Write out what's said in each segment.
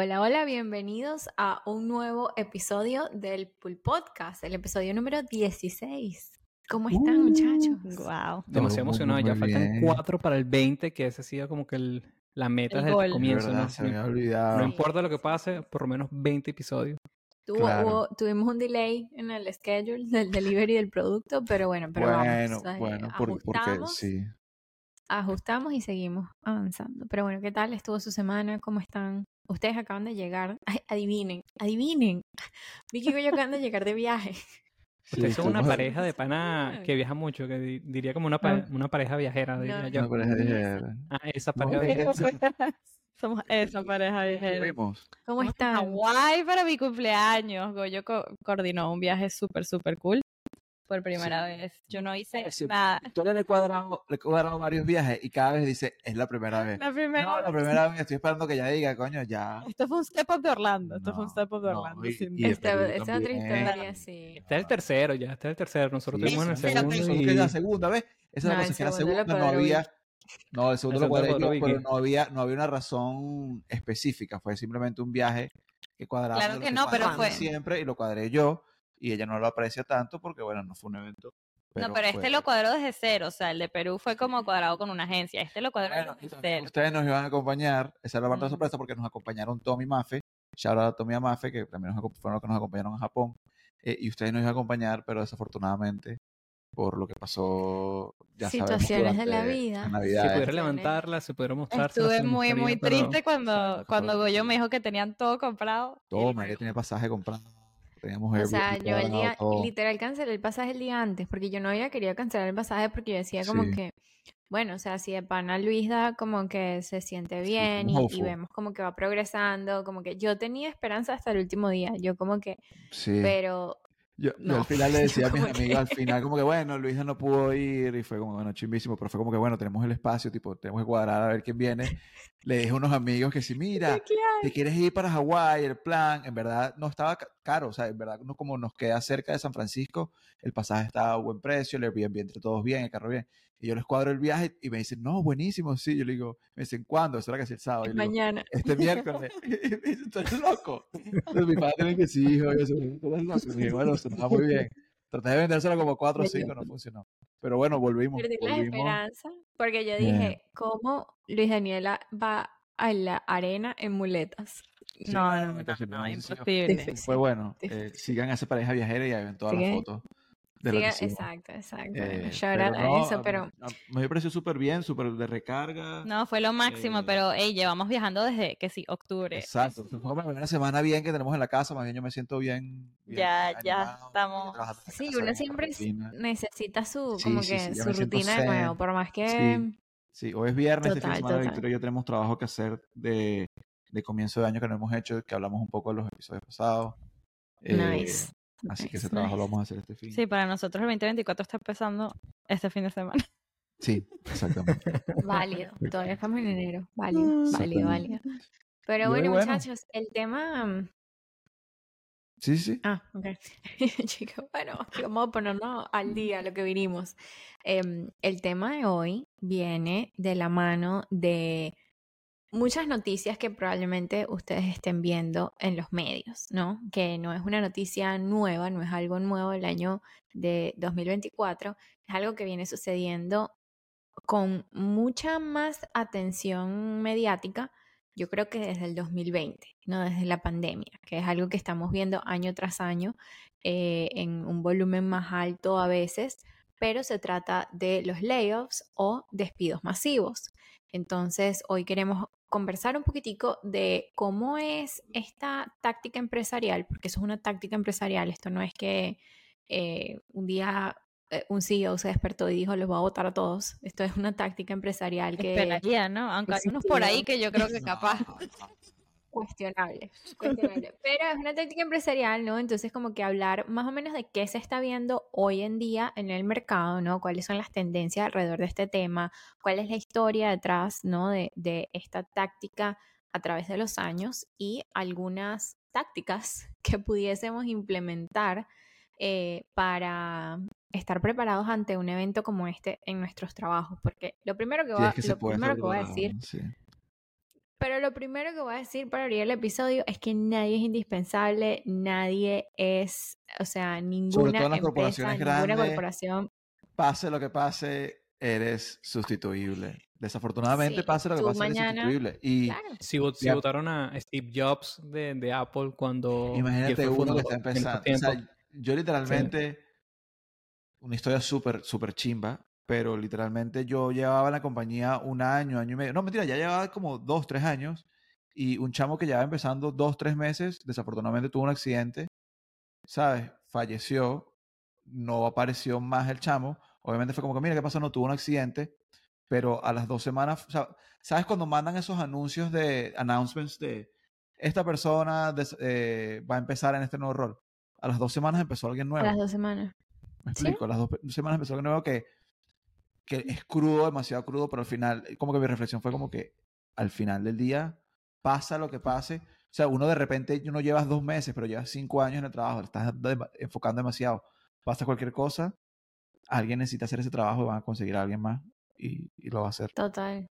Hola, hola, bienvenidos a un nuevo episodio del Pool Podcast, el episodio número 16. ¿Cómo están, muchachos? Wow. Demasiado emocionado. Ya faltan bien. cuatro para el 20, que ese ha sido como que el- la meta El desde gol. el comienzo. verdad, ¿no? se me No olvidado. Sí. importa lo que pase, por lo menos 20 episodios. Tuvo- Claro. hubo- tuvimos un delay en el schedule del delivery del producto, pero bueno, pero bueno, vamos. eh, bueno, por- porque ajustamos, sí. ajustamos y seguimos avanzando. Pero bueno, ¿qué tal estuvo su semana? ¿Cómo están? Ustedes acaban de llegar. Ay, adivinen, adivinen. Vicky y yo acaban de llegar de viaje. Ustedes son una pareja de pana que viaja mucho, que di- diría como una, pa- una pareja viajera, diría No, yo. Una pareja de- Ah, esa pareja es- viajera. Somos esa pareja viajera. ¿Cómo están? Hawái para mi cumpleaños. Goyo co- coordinó un viaje súper, súper cool. Por primera vez. Yo no hice Sí. nada. Victoria le he cuadrado, le he cuadrado varios viajes y cada vez dice, es la primera vez. La primera No, la vez. primera vez estoy esperando que ya diga, coño, ya. Esto fue un step up de Orlando. Esto fue un No, step up de no, Orlando. y- sin y de Esta, otra historia, sí. Este es el tercero ya, este es el tercero. Nosotros Sí, el segundo Nosotros y... que la segunda vez. Esa es No, la cosa, que la segunda no había. No, el segundo El lo cuadré yo, pero no había, no había una razón específica. Fue simplemente un viaje que cuadraba. Claro lo que no, pero fue- Siempre y lo cuadré yo. Y ella no lo aprecia tanto porque, bueno, no fue un evento. no, pero este lo cuadró desde cero. O sea, el de Perú fue como cuadrado con una agencia. Este lo cuadró Bueno, desde cero. ustedes nos iban a acompañar. Esa era la parte de Mm. sorpresa porque nos acompañaron Tommy Mafe. Shout out a Tommy Mafe, que también nos, fueron los que nos acompañaron a Japón. Eh, y ustedes nos iban a acompañar, pero desafortunadamente, por lo que pasó, ya sabemos, Situaciones de la vida. las Se pudiera levantarla, se pudiera mostrar. Estuve muy, muy triste cuando, cuando Goyo me dijo que tenían todo comprado. Toma, ella tenía pasaje comprado. Teníamos O sea, yo el día, todo. literal cancelé el pasaje el día antes, porque yo no había querido cancelar el pasaje porque yo decía como Sí. que, bueno, o sea, si de pana Luisa como que se siente bien un y, y vemos como que va progresando, como que yo tenía esperanza hasta el último día, yo como que, Sí. pero Yo, yo No. al final le decía a mis que- amigos, al final como que bueno, Luisa no pudo ir y fue como, bueno, chimbísimo, pero fue como que bueno, tenemos el espacio, tipo, tenemos que cuadrar a ver quién viene. Le dije a unos amigos que sí, mira, te quieres ir para Hawái, el plan, en verdad no estaba ca- caro, o sea, en verdad no como nos queda cerca de San Francisco, el pasaje estaba a buen precio, el Airbnb entre todos bien, el carro bien. Y yo les cuadro el viaje y me dicen, no, buenísimo, sí. Yo le digo, me dicen, ¿cuándo? Eso era casi el sábado. Yo le digo, mañana. este miércoles. Y me dicen, ¿tú eres loco? Entonces mi padre me dice sí, hijo, yo, ¿tú eres loco? Y bueno, se nos va muy bien. Traté de vendérselo como cuatro o cinco, no funcionó. Pero bueno, volvimos. Perdí la volvimos. esperanza, porque yo dije, ¿cómo Luis Daniela va a la arena en muletas? Sí, No, no, no, no, imposible. Fue bueno. Sí. Eh, sigan a esa pareja viajera y ahí ven todas Sigue. las fotos de lo Sí, que exacto, exacto. Eh, Shout a no, eso, pero me pareció súper bien, súper de recarga. No, fue lo máximo, Eh, pero hey, llevamos viajando desde que sí, octubre. Exacto. Fue la primera semana bien que tenemos en la casa, más bien yo me siento bien. bien Ya, ya estamos- Sí, uno siempre necesita su, Sí, como sí, que su rutina de nuevo, por más que... Sí. Hoy es viernes, este fin Total, de semana total. Victoria y yo tenemos trabajo que hacer de, de comienzo de año que no hemos hecho, que hablamos un poco de los episodios pasados. Eh, Nice. Así que nice, ese trabajo lo vamos a hacer este fin. Sí, para nosotros el 2024 está empezando este fin de semana. Sí, exactamente. Válido, todavía estamos en enero. Válido, válido, Exactamente. válido. Pero bueno, bueno. muchachos, el tema... mm, Sí, sí. Ah, ok. Chicos, bueno, vamos a ponernos al día lo que vinimos. Em, el tema de hoy viene de la mano de muchas noticias que probablemente ustedes estén viendo en los medios, ¿no? Que no es una noticia nueva, no es algo nuevo del año de 2024, es algo que viene sucediendo con mucha más atención mediática, yo creo que desde el 2020, ¿no? Desde la pandemia, que es algo que estamos viendo año tras año eh, en un volumen más alto a veces, pero se trata de los layoffs o despidos masivos. Entonces, hoy queremos conversar un poquitico de cómo es esta táctica empresarial, porque eso es una táctica empresarial, esto no es que eh, un día eh, un CEO se despertó y dijo, los voy a votar a todos. Esto es una táctica empresarial que Esperaría, ¿no? Aunque hay unos por ahí que yo creo que No, capaz. Cuestionable, cuestionable. Pero es una táctica empresarial, ¿no? Entonces como que hablar más o menos de qué se está viendo hoy en día en el mercado, ¿no? Cuáles son las tendencias alrededor de este tema, cuál es la historia detrás, ¿no? De, de esta táctica a través de los años y algunas tácticas que pudiésemos implementar eh, para estar preparados ante un evento como este en nuestros trabajos. Porque lo primero que, Sí, va, es que lo primero que voy a decir. Sí. Pero lo primero que voy a decir para abrir el episodio es que nadie es indispensable, nadie es, o sea, ninguna empresa, ninguna corporación. Pase lo que pase, eres sustituible. Desafortunadamente pase lo que pase, eres sustituible. Y si, votaron a Steve Jobs de, Apple cuando... Imagínate uno que está empezando. yo literalmente, una historia súper, súper chimba, pero literalmente yo llevaba en la compañía un año, año y medio. No, mentira, ya llevaba como dos, tres años. Y un chamo que llevaba empezando dos, tres meses, desafortunadamente tuvo un accidente, ¿sabes? Falleció, no apareció más el chamo. Obviamente fue como que, mira, ¿qué pasó? No tuvo un accidente, pero a las dos semanas, ¿sabes cuando mandan esos anuncios de announcements de esta persona eh, va a empezar en este nuevo rol? A las dos semanas empezó alguien nuevo. A las dos semanas. Me explico, a las dos semanas empezó alguien nuevo que que es crudo, demasiado crudo, pero al final, como que mi reflexión fue como que al final del día, pasa lo que pase. O sea, uno de repente no llevas dos meses, pero llevas cinco años en el trabajo, estás enfocando demasiado. Pasa cualquier cosa, alguien necesita hacer ese trabajo y van a conseguir a alguien más y, y lo va a hacer. Total,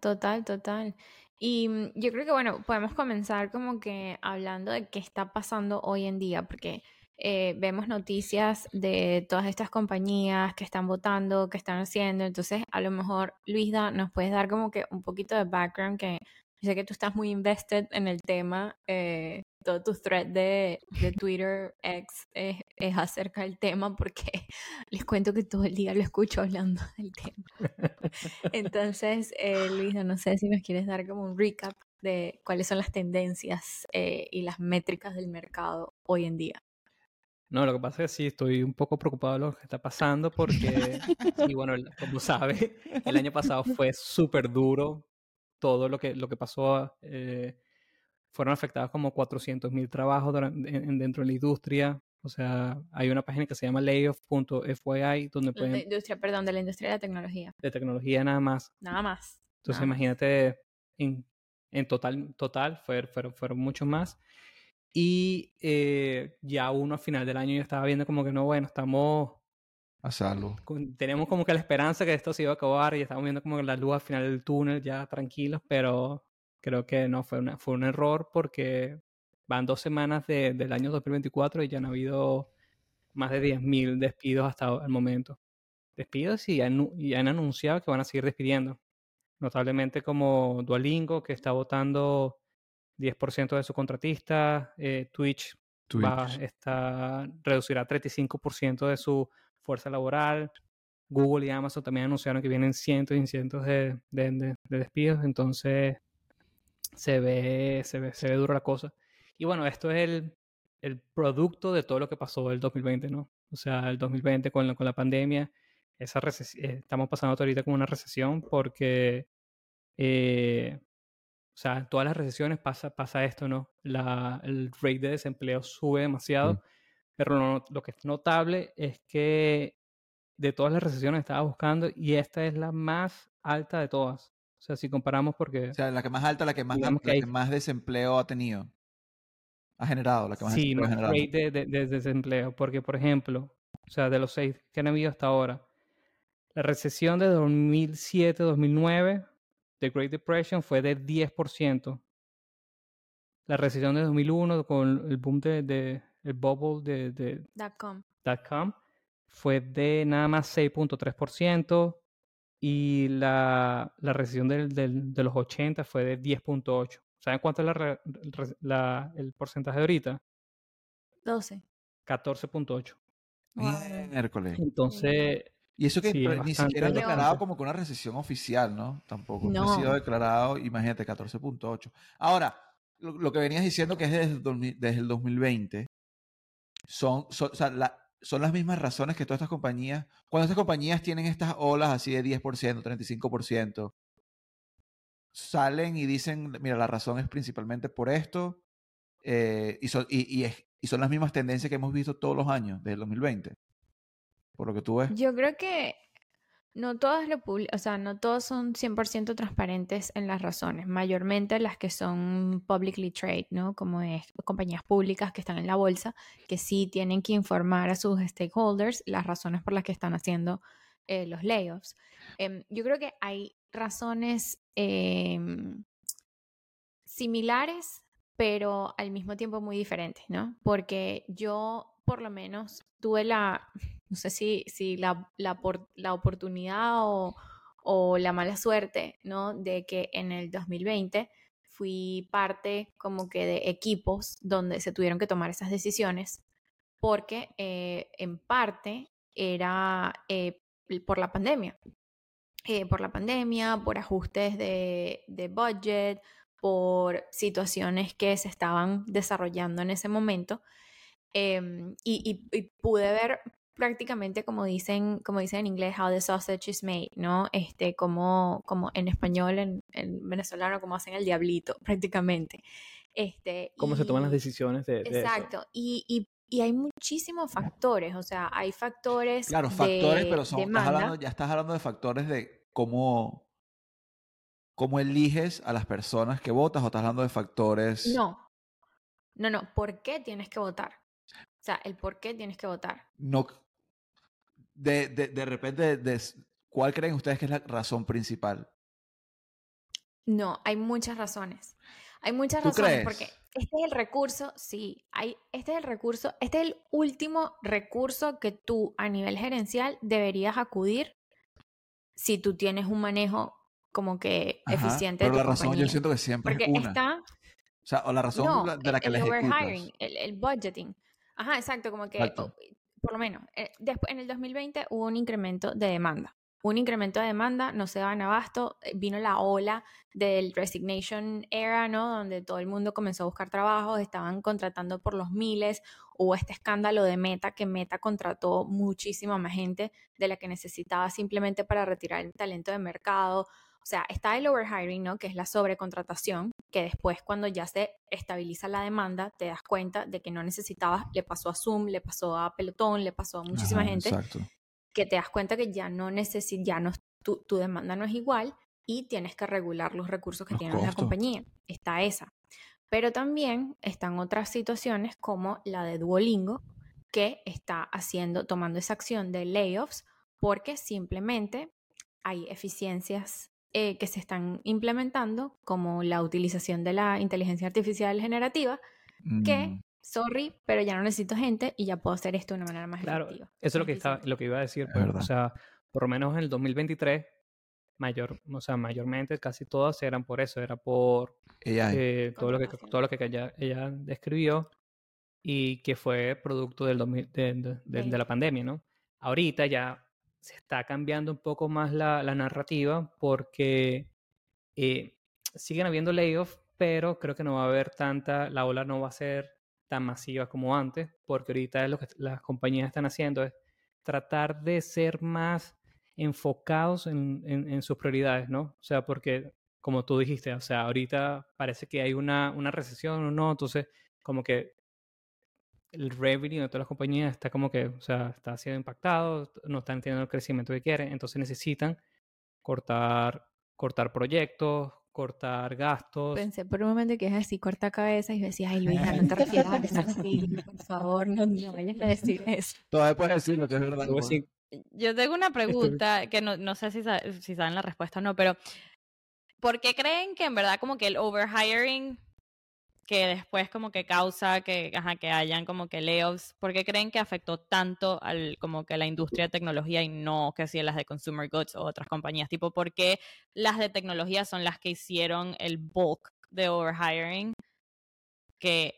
total, total. Y mm, yo creo que, bueno, podemos comenzar como que hablando de qué está pasando hoy en día, porque eh, vemos noticias de todas estas compañías que están votando, que están haciendo. Entonces, a lo mejor, Luisa, nos puedes dar como que un poquito de background, que sé que tú estás muy invested en el tema. Eh, todo tu thread de, de Twitter X es, es, acerca del tema porque les cuento que todo el día lo escucho hablando del tema. Entonces, eh, Luisa, no sé si nos quieres dar como un recap de cuáles son las tendencias eh, y las métricas del mercado hoy en día. No, lo que pasa es que sí, estoy un poco preocupado de lo que está pasando porque, y bueno, como sabe, el año pasado fue súper duro. Todo lo que, lo que pasó, eh, fueron afectados como 400 mil trabajos dentro de la industria. O sea, hay una página que se llama layoff.fyi donde pueden... De industria, perdón, de la industria de la tecnología. De tecnología nada más. Nada más. Entonces imagínate, en, en total, total fueron, fueron, fueron muchos más. Y eh, ya uno a final del año ya estaba viendo como que no, bueno, estamos... A salvo. Tenemos como que la esperanza que esto se iba a acabar y estamos viendo como que la luz al final del túnel ya tranquilos, pero creo que no, fue, una, fue un error porque van dos semanas de, del año 2024 y ya han habido más de 10.000 despidos hasta el momento. Despidos y, y han anunciado que van a seguir despidiendo. Notablemente como Duolingo, que está votando 10% de su contratista, eh, Twitch, Va, está, reducirá 35% de su fuerza laboral. Google y Amazon también anunciaron que vienen cientos y cientos de, de, despidos, entonces se ve, se ve, se ve dura la cosa. Y bueno, esto es el, el producto de todo lo que pasó el 2020, ¿no? O sea, el 2020 con la, con la pandemia, esa eh, estamos pasando ahorita con una recesión porque eh, o sea, en todas las recesiones pasa, pasa esto, ¿no? La, el rate de desempleo sube demasiado, pero lo que es notable es que de todas las recesiones estaba buscando y esta es la más alta de todas. O sea, si comparamos porque... O sea, la que más alta, la que más, la que, más desempleo ha tenido. Ha generado, la que más sí, no, rate de, de, de, desempleo. Porque, por ejemplo, o sea, de los seis que han habido hasta ahora, la recesión de 2007-2009 The Great Depression fue de 10%. La recesión de 2001 con el boom de, el bubble de, de .com. .com fue de nada más 6.3% y la, la recesión del, del, de los 80 fue de 10.8. ¿Saben cuánto es la, el porcentaje de ahorita? 12. 14.8. Miércoles. Entonces, y eso que ni siquiera ha declarado como que una recesión oficial, ¿no? Tampoco. No. Ha sido declarado, imagínate, 14.8. Ahora, lo, que venías diciendo que es desde, desde el 2020, son, son, o sea, son las mismas razones que todas estas compañías, cuando estas compañías tienen estas olas así de 10%, 35%, salen y dicen, mira, la razón es principalmente por esto, eh, y, son, y, y, y son las mismas tendencias que hemos visto todos los años, desde el 2020 por lo que tú ves. Yo creo que no todas lo o sea, no todos son 100% transparentes en las razones, mayormente las que son publicly traded, ¿no? Como es compañías públicas que están en la bolsa, que sí tienen que informar a sus stakeholders las razones por las que están haciendo eh, los layoffs. Em, yo creo que hay razones em, similares, pero al mismo tiempo muy diferentes, ¿no? Porque yo, por lo menos, tuve la, no sé si, si la, la, la oportunidad o, o la mala suerte, ¿no? De que en el 2020 fui parte como que de equipos donde se tuvieron que tomar esas decisiones porque eh, en parte era eh, por la pandemia. Eh, por la pandemia, por ajustes de, de budget, por situaciones que se estaban desarrollando en ese momento. Em, y, pude ver prácticamente como dicen, como dicen en inglés, how the sausage is made, ¿no? Este, como, como en español, en, venezolano, como hacen el diablito, prácticamente. Este, ¿Cómo se toman las decisiones de, Exacto. Y, y, y, hay muchísimos factores, o sea, hay factores. Claro, factores, pero son, estás hablando, ya estás hablando de factores de cómo cómo eliges a las personas que votas o estás hablando de factores. No, no, no, ¿por qué tienes que votar? Sea, el por qué tienes que votar. No, de, de, de repente, de, ¿cuál creen ustedes que es la razón principal? No, hay muchas razones. Hay muchas razones porque este es el recurso, sí, hay, este es el recurso, este es el último recurso que tú a nivel gerencial deberías acudir si tú tienes un manejo como que eficiente. Pero la razón yo siento que siempre es una. Está, o sea, o la razón de la que el, el overhiring, el, el, budgeting. Ajá, exacto, como que, por lo menos, eh, después, en el 2020 hubo un incremento de demanda. Un incremento de demanda, no se daban abasto, eh, vino la ola del resignation era, ¿no? Donde todo el mundo comenzó a buscar trabajos, estaban contratando por los miles, hubo este escándalo de Meta, que Meta contrató muchísima más gente de la que necesitaba simplemente para retirar el talento de mercado. O sea, está el overhiring, ¿no? Que es la sobrecontratación, que después cuando ya se estabiliza la demanda, te das cuenta de que no necesitabas, le pasó a Zoom, le pasó a Pelotón, le pasó a muchísima gente, que te das cuenta que ya no necesitas, ya no, tu, tu, demanda no es igual y tienes que regular los recursos que tiene la compañía. Está esa. Pero también están otras situaciones como la de Duolingo, que está haciendo, tomando esa acción de layoffs porque simplemente hay eficiencias eh, que se están implementando, como la utilización de la inteligencia artificial generativa, que, mm. sorry, pero ya no necesito gente y ya puedo hacer esto de una manera más claro, efectiva. Eso es lo que, estaba, lo que iba a decir. Pues, o sea, por lo menos en el 2023, mayor, o sea, mayormente casi todas eran por eso, era por eh, todo, lo que, todo lo que ella, ella describió y que fue producto del de, de la pandemia, ¿no? Ahorita ya se está cambiando un poco más la, narrativa porque eh, siguen habiendo layoffs, pero creo que no va a haber tanta, la ola no va a ser tan masiva como antes, porque ahorita lo que las compañías están haciendo es tratar de ser más enfocados en, en, sus prioridades, ¿no? O sea, porque como tú dijiste, o sea, ahorita parece que hay una, una recesión o no, entonces como que el revenue de todas las compañías está como que, o sea, está siendo impactado, no están teniendo el crecimiento que quieren, entonces necesitan cortar, cortar proyectos, cortar gastos. Pensé por un momento que es así, corta cabeza, y yo decía, ay Luisa, no te refieras a así, por favor, no, no vayas a decir eso. Todavía puedes decirlo, que es verdad. Yo tengo una pregunta que no, no sé si, si saben la respuesta o no, pero ¿por qué creen que en verdad como que el overhiring que después como que causa que, ajá, que hayan como que layoffs? ¿Por qué creen que afectó tanto al como que la industria de tecnología y no que si las de consumer goods o otras compañías? Tipo, ¿por qué las de tecnología son las que hicieron el bulk de overhiring que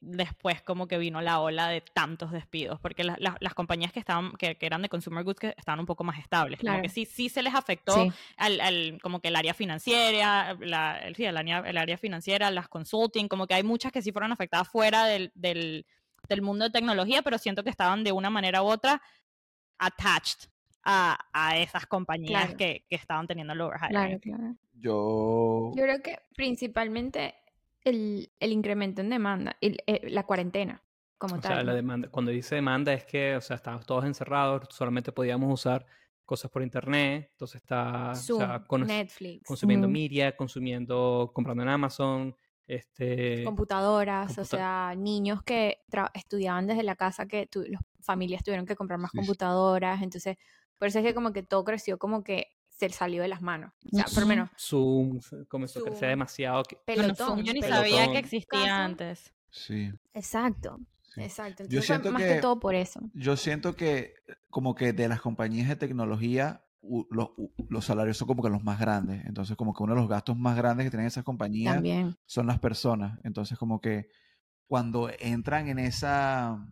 después como que vino la ola de tantos despidos, porque las compañías que estaban, que, eran de consumer goods que estaban un poco más estables, como que sí, sí se les afectó Al, como que el área financiera, la, el, el, área, el área financiera, las consulting, como que hay muchas que sí fueron afectadas fuera del, del, del mundo de tecnología, pero siento que estaban de una manera u otra attached a, a esas compañías que, que, estaban teniendo el overhiring. Claro, Yo... Yo creo que principalmente el, el incremento en demanda, el, eh, la cuarentena como o tal. Sea, la demanda, cuando dice demanda es que, o sea, estábamos todos encerrados, solamente podíamos usar cosas por internet, entonces está con, Netflix, consumiendo media, consumiendo, comprando en Amazon, este, computadoras, o sea, niños que estudiaban desde la casa, que las familias tuvieron que comprar más computadoras, entonces, por eso es que como que todo creció como que se salió de las manos. O sea, por lo menos. Zoom comenzó a crecer demasiado. que- Pelotón. yo ni pelotón. sabía que existía Caso. antes. Sí. Exacto, sí. exacto. Yo Entonces fue siento más que- que todo por eso. Yo siento que como que de las compañías de tecnología u- los, u- los salarios son como que los más grandes. Entonces como que uno de los gastos más grandes que tienen esas compañías También. son las personas. Entonces como que cuando entran en esa...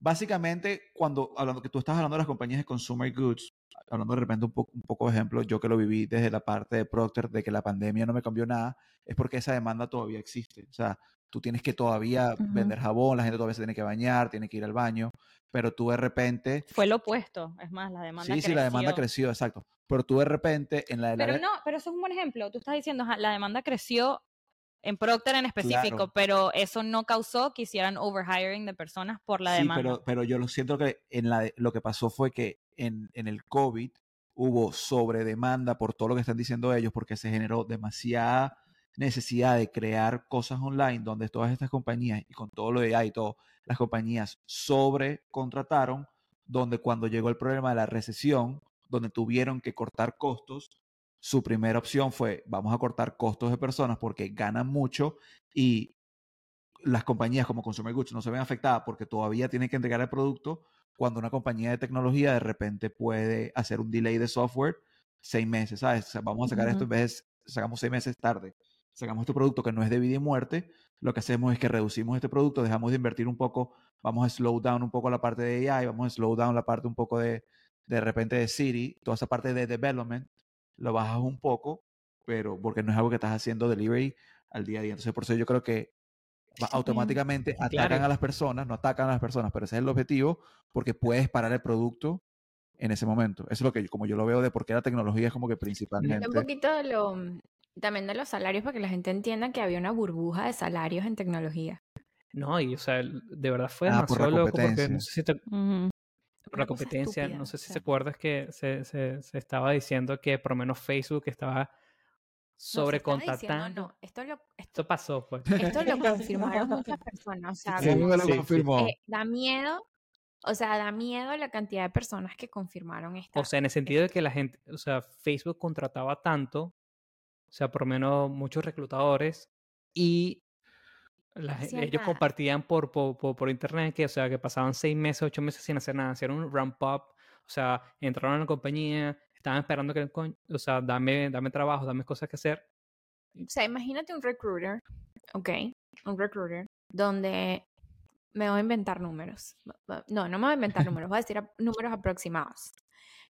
Básicamente, cuando hablando que tú estás hablando de las compañías de consumer goods, hablando de repente un poco, un poco de ejemplo, yo que lo viví desde la parte de Procter, de que la pandemia no me cambió nada, es porque esa demanda todavía existe. O sea, tú tienes que todavía vender jabón, la gente todavía se tiene que bañar, tiene que ir al baño, pero tú de repente... Fue lo opuesto. Es más, la demanda Sí, sí, la demanda creció. exacto. Pero tú de repente en la de la Pero no, pero eso es un buen ejemplo. Tú estás diciendo, la demanda creció en Procter en específico, Claro. pero eso no causó que hicieran overhiring de personas por la sí, demanda. pero, pero yo lo siento que en la lo que pasó fue que en, en el COVID hubo sobredemanda por todo lo que están diciendo ellos, porque se generó demasiada necesidad de crear cosas online donde todas estas compañías, y con todo lo de AI y todo, las compañías sobrecontrataron, donde cuando llegó el problema de la recesión, donde tuvieron que cortar costos, su primera opción fue, vamos a cortar costos de personas porque ganan mucho y las compañías como Consumer Goods no se ven afectadas porque todavía tienen que entregar el producto cuando una compañía de tecnología de repente puede hacer un delay de software seis meses, ¿sabes? O sea, vamos a sacar esto en vez de, sacamos seis meses tarde, sacamos este producto que no es de vida y muerte, lo que hacemos es que reducimos este producto, dejamos de invertir un poco, vamos a slow down un poco la parte de AI, vamos a slow down la parte un poco de, de repente de Siri, toda esa parte de development, lo bajas un poco, pero porque no es algo que estás haciendo delivery al día a día. Entonces, por eso yo creo que automáticamente atacan Claro. a las personas, no atacan a las personas, pero ese es el objetivo, porque puedes parar el producto en ese momento. Eso es lo que yo, como yo lo veo de por qué la tecnología es como que principalmente. Un poquito de lo, también de los salarios para que la gente entienda que había una burbuja de salarios en tecnología. No, y o sea, de verdad fue Ah, por loco porque no sé si te. Por la competencia, estúpida, no sé o si te acuerdas que se, se, se estaba diciendo que por lo menos Facebook estaba No, se sobrecontratando. no, esto lo, esto, Esto pasó, pues. esto lo confirmaron muchas personas. O sea, Sí, como sí, confirmó. eh, da miedo, o sea, da miedo la cantidad de personas que confirmaron esta. O sea, en el sentido de que la gente, o sea, Facebook contrataba tanto, o sea, por lo menos muchos reclutadores y la ellos nada. compartían por, por, por, por internet que, o sea, que pasaban seis meses, ocho meses sin hacer nada, hacían un ramp up, o sea, entraron a la compañía, estaban esperando que, o sea, dame, dame trabajo, dame cosas que hacer. O sea, imagínate un recruiter, ok, un recruiter, donde me voy a inventar números. No, no me voy a inventar números, voy a decir a- números aproximados.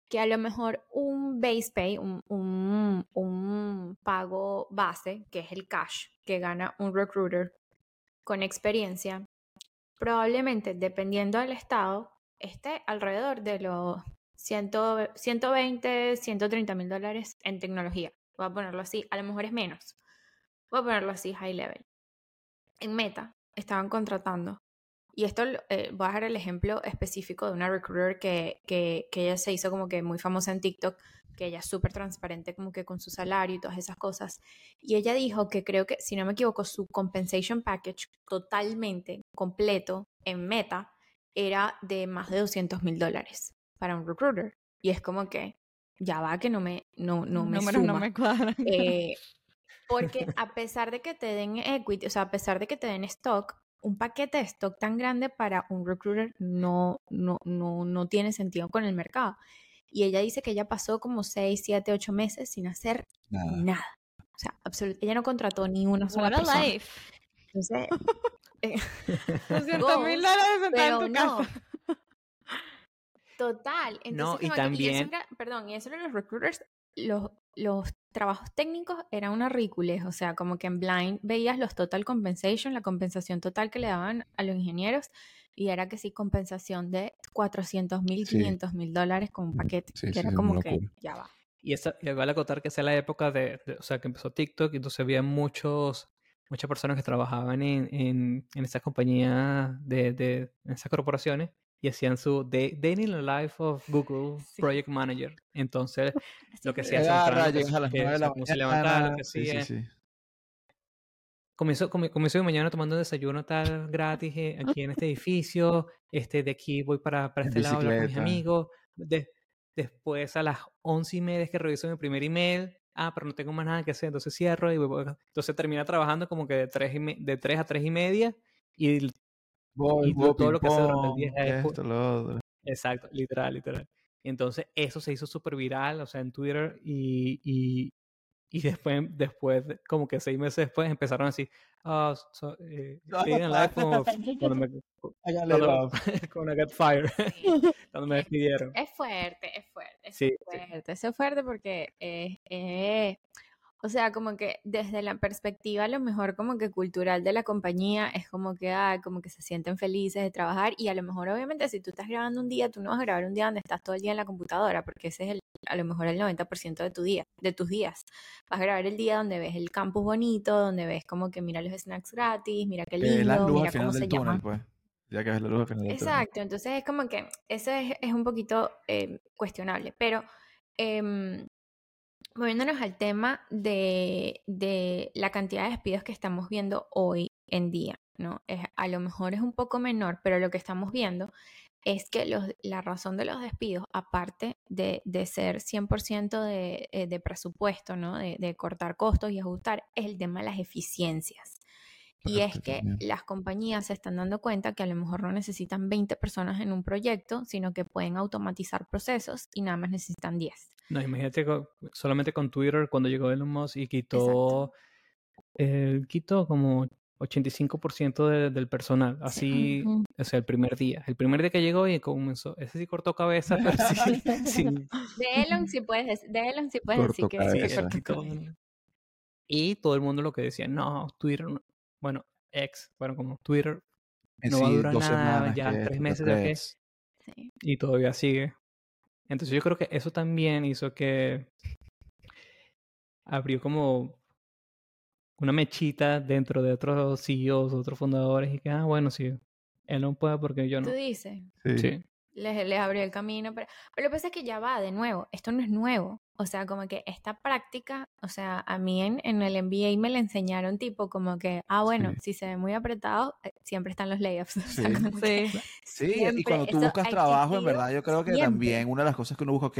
Que a lo mejor un base pay, un, un, un pago base, que es el cash que gana un recruiter con experiencia, probablemente, dependiendo del estado, esté alrededor de los 100 120, 130 mil dólares en tecnología. Voy a ponerlo así, a lo mejor es menos. Voy a ponerlo así, high level. En Meta estaban contratando. Y esto eh, voy a dar el ejemplo específico de una recruiter que, que, que ella se hizo como que muy famosa en TikTok, que ella es súper transparente como que con su salario y todas esas cosas. Y ella dijo que creo que, si no me equivoco, su compensation package totalmente completo en Meta era de más de 200 mil dólares para un recruiter. Y es como que ya va que no me, no, no me Números no suma. me cuadran. Eh, porque a pesar de que te den equity, o sea, a pesar de que te den stock, un paquete de stock tan grande para un recruiter no, no, no, no tiene sentido con el mercado. Y ella dice que ella pasó como 6, 7, 8 meses sin hacer Nada. nada. O sea, absolut- ella no contrató ni una sola What a persona. life. Entonces, eh, 200 mil dólares en tu no. casa. Total. Entonces, No, y como que- eso también- era- perdón, y eso de los recruiters, los, los trabajos técnicos eran una ridiculez. O sea, como que en Blind veías los total compensation, la compensación total que le daban a los ingenieros, y era que sí, compensación de 400 mil, Sí. 500 mil dólares con un paquete. Sí, que sí, era como que ya va. Y, esa, y vale acotar que esa es la época de, de- o sea, que empezó TikTok, y entonces había muchos, muchas personas que trabajaban en, en, en esas compañías, de, de, en esas corporaciones, y hacían su day, day in the life of Google Sí. Project Manager. Entonces, lo que hacía que- se levantaba, lo que Sí, sí, hacía. sí. Comienzo, comi- comienzo mi mañana tomando desayuno tal gratis eh, aquí en este edificio. Este, de aquí voy para, para este lado con mis amigos. De, Después a las once y media es que reviso mi primer email. Ah, pero no tengo más nada que hacer, entonces cierro y entonces termina trabajando como que de tres, de tres a tres y media y, todo lo que hace durante el día es Exacto, literal, literal. Y entonces eso se hizo súper viral, o sea, en Twitter y, y, y después, después, como que seis meses después, empezaron así, oh, so, eh, live como cuando me, cuando, cuando get fired, cuando me despidieron. Es fuerte, es fuerte, es sí, fuerte, es fuerte porque es, eh, o sea, como que desde la perspectiva a lo mejor como que cultural de la compañía es como que, ah, como que se sienten felices de trabajar y a lo mejor obviamente si tú estás grabando un día, tú no vas a grabar un día donde estás todo el día en la computadora porque ese es el, a lo mejor el 90% de tu día, de tus días. Vas a grabar el día donde ves el campus bonito, donde ves como que mira los snacks gratis, mira qué lindo, la mira cómo se llama. Pues. Ya que ves la luz al final Exacto, entonces es como que eso es, es un poquito eh, cuestionable, pero... Eh, Moviéndonos al tema de, de, la cantidad de despidos que estamos viendo hoy en día, ¿no? Es, a lo mejor es un poco menor, pero lo que estamos viendo es que los, la razón de los despidos, aparte de, de ser 100% de, eh, de, presupuesto, ¿no? De, de, cortar costos y ajustar, es el tema de las eficiencias. Y es que las compañías se están dando cuenta que a lo mejor no necesitan 20 personas en un proyecto, sino que pueden automatizar procesos y nada más necesitan 10. No, imagínate solamente con Twitter cuando llegó Elon Musk y quitó, eh, quitó como 85% del personal, así, o sea, el primer día. El primer día que llegó y comenzó, ese sí cortó cabeza, pero sí, De Elon sí puedes, de Elon sí puedes decir que, sí, cortó Y todo el mundo lo que decía, no, Twitter, bueno, ex, bueno, como Twitter no va a durar nada, ya tres meses de qué. Sí. Y todavía sigue. Entonces yo creo que eso también hizo que abrió como una mechita dentro de otros CEOs, otros fundadores, y que, ah, bueno, sí, él no puede porque yo no. Tú dices. Sí. Les, les, abrió el camino. Pero, pero lo que pasa es que ya va, de nuevo, esto no es nuevo. O sea, como que esta práctica, o sea, a mí en, en el MBA me le enseñaron tipo como que, ah, bueno, si se ve muy apretado, eh, siempre están los layoffs. Sí, sí. y cuando tú buscas trabajo, en verdad, yo creo que también una de las cosas que uno busca, ok,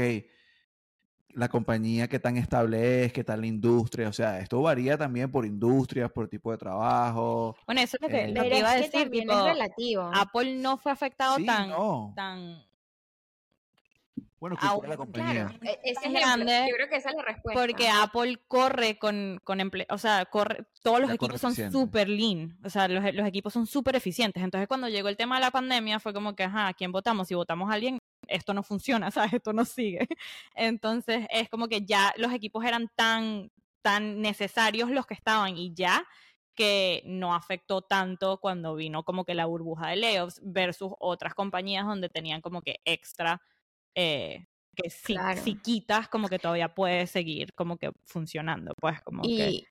la compañía, qué tan estable es, qué tal la industria, o sea, esto varía también por industrias, por tipo de trabajo. Bueno, eso es lo que, eh, iba a decir, tipo, es relativo. Apple no fue afectado tan, tan bueno, que la compañía. Claro, e-, es grande. Yo creo que esa es la respuesta. Porque Apple corre con, con o sea, corre, todos los equipos son súper lean, o sea, los, los equipos son súper eficientes. Entonces, cuando llegó el tema de la pandemia, fue como que, ajá, ¿a quién votamos? Si votamos a alguien, esto no funciona, ¿sabes? Esto no sigue. Entonces, es como que ya los equipos eran tan, tan necesarios los que estaban y ya que no afectó tanto cuando vino como que la burbuja de layoffs versus otras compañías donde tenían como que extra eh, que si, si, quitas, como que todavía puede seguir como que funcionando, pues como y, que...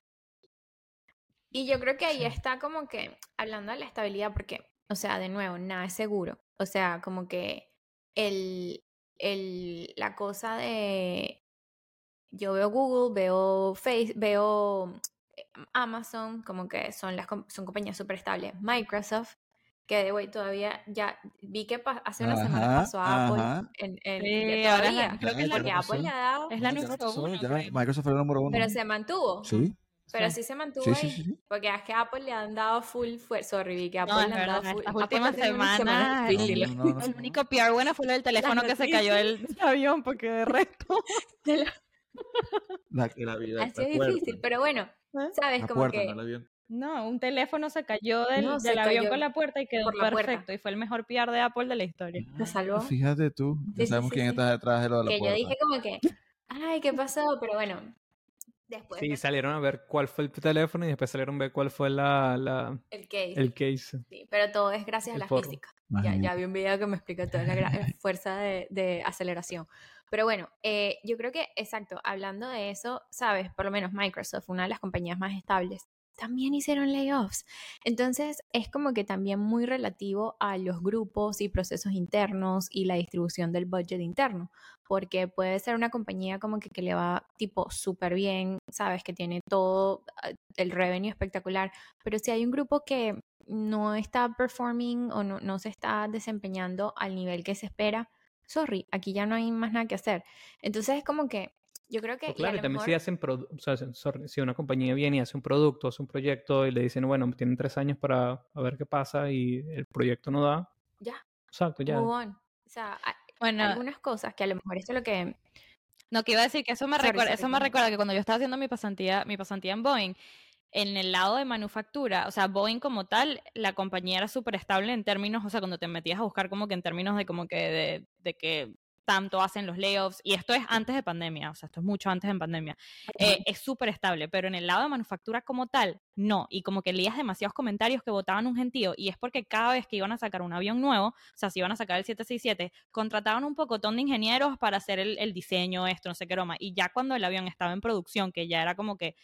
Y yo creo que ahí está como que, hablando de la estabilidad, porque, o sea, de nuevo, nada es seguro. O sea, como que el, el, la cosa de, yo veo Google, veo Facebook, veo eh, Amazon, como que son las son compañías súper estables. Microsoft, que de hoy todavía ya vi que hace una semana pasó a Apple en, en sí, todavía, creo que es porque Apple le ha dado. Es la número uno Microsoft fue el número uno. Pero se mantuvo. Sí. Pero sí, se mantuvo ahí, sí, porque es que Apple le han dado full fuerza, sorry, que Apple le han dado full. Las últimas semanas, el único PR bueno fue lo del teléfono que se cayó del avión, porque de resto. la, la vida ha sido difícil, pero bueno, ¿Eh? sabes, como que. No, un teléfono se cayó del, del avión con la puerta y quedó perfecto. Y fue el mejor PR de Apple de la historia. Te salvó. Fíjate tú, no sabemos quién está detrás de lo de la que puerta. Yo dije como que, ay, ¿qué pasó? Pero bueno, después. Sí, salieron a ver cuál fue el teléfono y después salieron a ver cuál fue la, la el case. El case. Sí, pero todo es gracias a la física. Ya, ya, vi un video que me explica toda la, fuerza de, de, aceleración. Pero bueno, eh, yo creo que, exacto, hablando de eso, sabes, por lo menos Microsoft, una de las compañías más estables, también hicieron layoffs. Entonces es como que también muy relativo a los grupos y procesos internos y la distribución del budget interno, porque puede ser una compañía como que, que le va tipo súper bien, sabes, que tiene todo ah, el revenue espectacular, pero si hay un grupo que no está performing o no, no se está desempeñando al nivel que se espera, sorry, aquí ya no hay más nada que hacer. Entonces es como que yo creo que... Pues claro, y, también si hacen, o sea, si una compañía viene y hace un producto, hace un proyecto y le dicen, bueno, tienen tres años para ver qué pasa y el proyecto no da. Ya. Exacto, ya. O sea, bueno, algunas cosas que a lo mejor esto es lo que... No, que iba a decir que eso me recuerda, eso me recuerda que cuando yo estaba haciendo mi pasantía, mi pasantía en Boeing, en el lado de manufactura, o sea, Boeing como tal, la compañía era súper estable en términos, o sea, cuando te metías a buscar como que en términos de como que de, de que tanto hacen los layoffs, y esto es antes de pandemia, o sea, esto es mucho antes de pandemia, eh, es súper estable, pero en el lado de manufactura como tal, no, y como que leías demasiados comentarios que votaban un gentío, y es porque cada vez que iban a sacar un avión nuevo, o sea, si iban a sacar el 767, contrataban un pocotón de ingenieros para hacer el, el diseño, esto, no sé qué broma, y ya cuando el avión estaba en producción, que ya era como que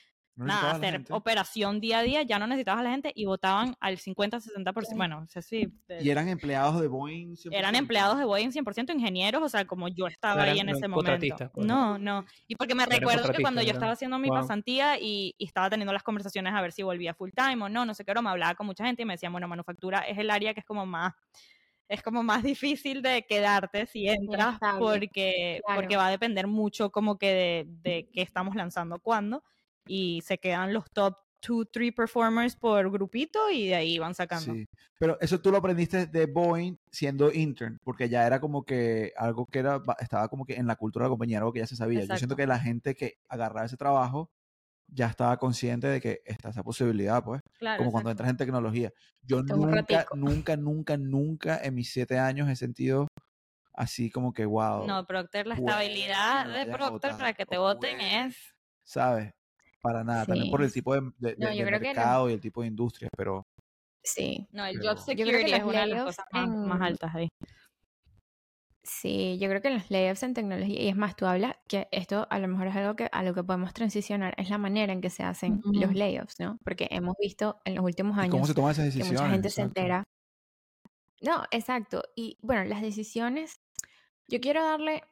nada, hacer operación día a día, ya no necesitabas a la gente y votaban al 50-60%. Bueno, no sé si. ¿Y eran empleados de Boeing 100%? Eran empleados de Boeing 100%, ingenieros, o sea, como yo estaba ahí en ese momento. Pues, no, no. Y porque me recuerdo que cuando yo estaba haciendo mi pasantía y, estaba teniendo las conversaciones a ver si volvía full time o no, no sé qué, me hablaba con mucha gente y me decían, bueno, manufactura es el área que es como más es como más difícil de quedarte si entras porque, porque va a depender mucho como que de, de qué estamos lanzando cuándo y se quedan los top two, three performers por grupito y de ahí van sacando. Sí, pero eso tú lo aprendiste de Boeing siendo intern, porque ya era como que algo que era, estaba como que en la cultura de la compañía, algo que ya se sabía. Yo siento que la gente que agarraba ese trabajo ya estaba consciente de que está esa posibilidad, pues, como cuando entras en tecnología. Yo nunca, nunca, nunca, nunca en mis siete años he sentido así como que, wow. No, Procter, la estabilidad de Procter para que te voten es... ¿Sabes? Para nada, también por el tipo de, mercado y el tipo de industria, pero... Sí. No, el job security es una de las cosas más, altas ahí. Sí, yo creo que los layoffs en tecnología, y es más, tú hablas que esto a lo mejor es algo que a lo que podemos transicionar, es la manera en que se hacen los layoffs, ¿no? Porque hemos visto en los últimos años ¿Cómo se toman esas decisiones? que mucha gente se entera. No, exacto. Y bueno, las decisiones, yo quiero darle,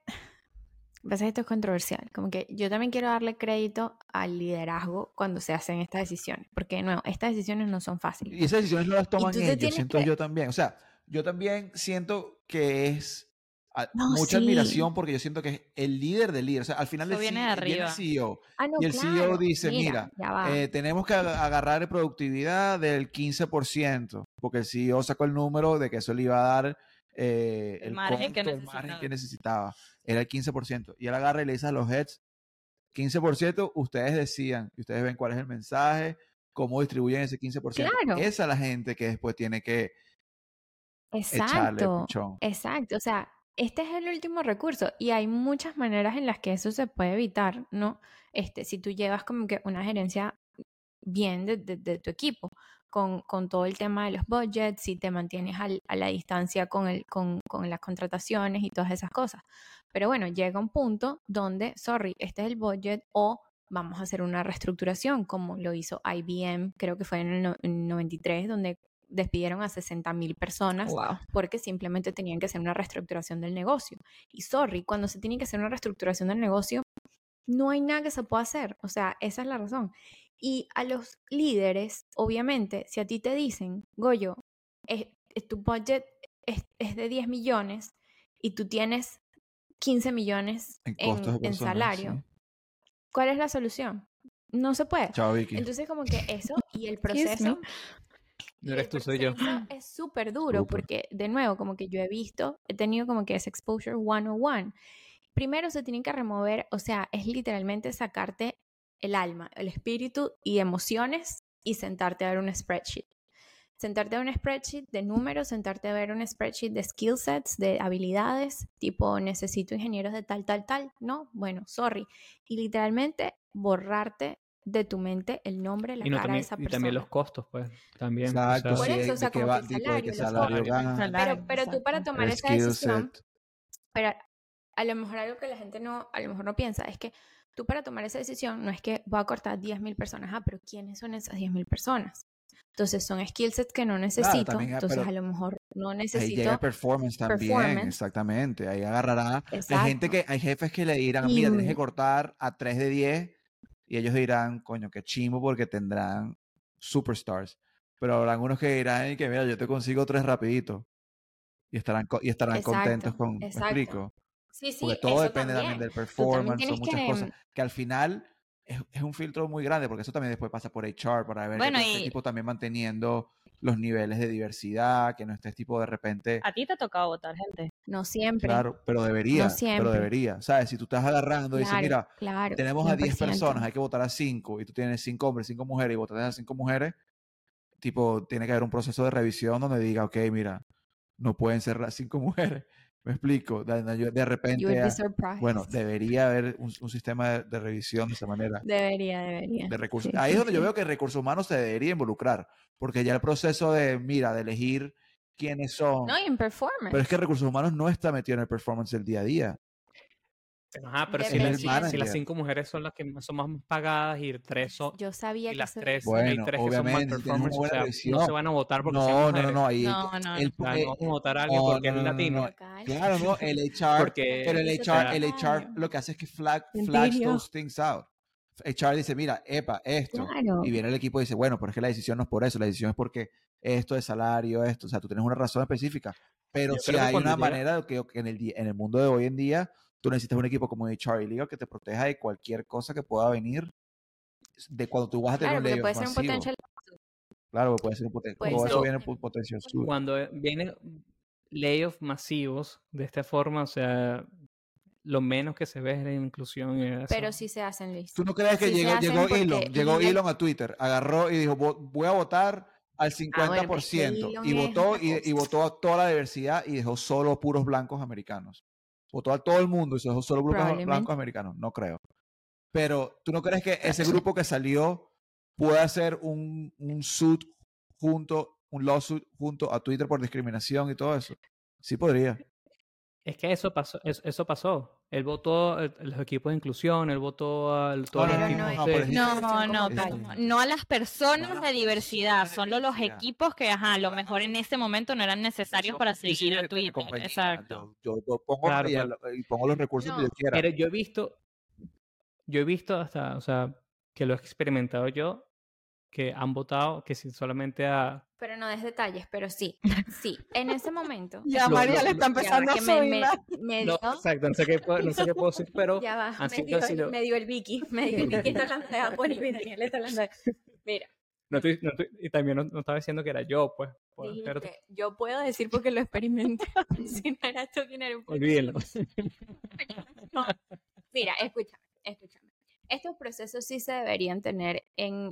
pasa esto es controversial, como que yo también quiero darle crédito al liderazgo cuando se hacen estas decisiones, porque no, estas decisiones no son fáciles. Y esas decisiones no las toman ellos, siento yo también. O sea, yo también siento que es mucha admiración porque yo siento que es el líder del líder. O sea, al final del viene, viene el CEO. Ah, y el CEO dice, mira, eh, tenemos que agarrar productividad del 15%, porque el CEO sacó el número de que eso le iba a dar eh, el, margen, que necesitaba. Era el 15%. Y él agarra y le dice a los heads, 15% ustedes decían, y ustedes ven cuál es el mensaje, cómo distribuyen ese 15%. Esa es la gente que después tiene que Exacto, exacto. O sea, este es el último recurso y hay muchas maneras en las que eso se puede evitar, ¿no? Este, si tú llevas como que una gerencia bien de, tu equipo, con, con, todo el tema de los budgets, si te mantienes a la distancia con, el, con, con, las contrataciones y todas esas cosas. Pero bueno, llega un punto donde, sorry, este es el budget o vamos a hacer una reestructuración, como lo hizo IBM, creo que fue en el, en el 93, donde despidieron a 60 mil personas porque simplemente tenían que hacer una reestructuración del negocio. Y sorry, cuando se tiene que hacer una reestructuración del negocio, no hay nada que se pueda hacer. O sea, esa es la razón. Y a los líderes, obviamente, si a ti te dicen, Goyo, es, tu budget es, de 10 millones y tú tienes 15 millones en, salario, ¿cuál es la solución? No se puede. Entonces, como que eso y el proceso no eres tú, soy yo. Es súper duro porque, de nuevo, como que yo he visto, he tenido como que ese exposure 101. Primero se tienen que remover, o sea, es literalmente sacarte el alma, el espíritu y emociones y sentarte a ver un spreadsheet. Sentarte a ver un spreadsheet de números, sentarte a ver un spreadsheet de skill sets, de habilidades, tipo necesito ingenieros de tal, tal, tal. No, bueno, sorry. Y literalmente borrarte de tu mente el nombre, la cara de esa persona. Y también los costos, pues, también. Exacto, Por eso, o sea, como que el salario, Pero, pero tú para tomar esa decisión, pero a lo mejor algo que la gente no, a lo mejor no piensa, es que tú para tomar esa decisión no es que voy a cortar 10.000 personas, ah, pero ¿quiénes son esas 10.000 personas? Entonces son skill sets que no necesito, ah, entonces a lo mejor no necesito. Ahí llega performance también, exactamente. Ahí agarrará. Hay gente que, hay jefes que le dirán, mira, tienes que cortar a 3 de 10 y ellos dirán, coño, qué chimo porque tendrán superstars. Pero habrá algunos que dirán, que mira, yo te consigo tres rapidito. y estarán, y estarán contentos con, ¿me explico? Sí, sí, Porque todo depende también, del performance, son muchas cosas que al final es, es, un filtro muy grande porque eso también después pasa por HR para ver bueno, que este tipo también manteniendo los niveles de diversidad, que no esté tipo de repente... A ti te ha tocado votar gente. No siempre. Claro, pero debería. No siempre. Pero debería. ¿Sabes? Si tú estás agarrando y dices, mira, tenemos a 10 personas, hay que votar a 5 y tú tienes 5 hombres, 5 mujeres y votas a 5 mujeres, tipo, tiene que haber un proceso de revisión donde diga, ok, mira, no pueden ser las 5 mujeres. Me explico. De, repente, bueno, debería haber un, sistema de, revisión de esa manera. Debería, debería. De recursos. Ahí es donde yo veo que recursos humanos se debería involucrar, porque ya el proceso de, mira, de elegir quiénes son. No, en performance. Pero es que recursos humanos no está metido en el performance del día a día. Ajá, pero si, las cinco mujeres son las que son más pagadas y tres son. Yo sabía y que las tres, bueno, tres que son o sea, no se van a votar porque no, no, no, no, ahí no, no, el, no vamos a votar a alguien porque es latino. Claro, no, el HR, porque, pero el HR, el HR lo que hace es que flag, flags those things out. HR dice, mira, epa, esto. Y viene el equipo y dice, bueno, pero es que la decisión no es por eso, la decisión es porque esto de salario, esto, o sea, tú tienes una razón específica. Pero si hay una manera que, que en, el, en el mundo de hoy en día tú necesitas un equipo como de Charlie Legal que te proteja de cualquier cosa que pueda venir de cuando tú vas a tener un layoff masivo. Un claro, puede ser un potencial. Todo eso viene por potencial Cuando vienen layoffs masivos de esta forma, o sea, lo menos que se ve es la inclusión. Pero sí se hacen listos. ¿Tú no crees que llegó, llegó Elon, llegó Elon a Twitter, agarró y dijo, voy a votar al 50% ah, y votó y, y, votó a toda la diversidad y dejó solo puros blancos americanos? Votó a todo el mundo y se dejó solo grupos blancos americanos. No creo. Pero, ¿tú no crees que ese grupo que salió puede hacer un, un suit junto, un lawsuit junto a Twitter por discriminación y todo eso? Sí podría. Es que eso pasó, eso, pasó. Él votó los equipos de inclusión, él votó a todos los equipos no, de... no, no, no, no, a las personas de diversidad, solo los equipos que, ajá, a lo mejor en ese momento no eran necesarios para seguir a Twitter. Exacto. Yo, pongo, y, pongo los recursos que yo quiera. Pero yo he visto, yo he visto hasta, o sea, que lo he experimentado yo, que han votado que si solamente a... Pero no des detalles, pero sí, sí, en ese momento... ya María le está empezando a subir. Me, dio... exacto, no sé qué, no sé qué puedo decir, pero... Ya va, me dio, me dio, el Vicky, me dio el Vicky, está hablando de Apple y Daniel está hablando de... Mira. No estoy, no estoy, y también no, estaba diciendo que era yo, pues. yo puedo decir porque lo experimenté. si no era tú, ¿quién era un Olvídenlo. no. Mira, escúchame, escúchame estos procesos sí se deberían tener en,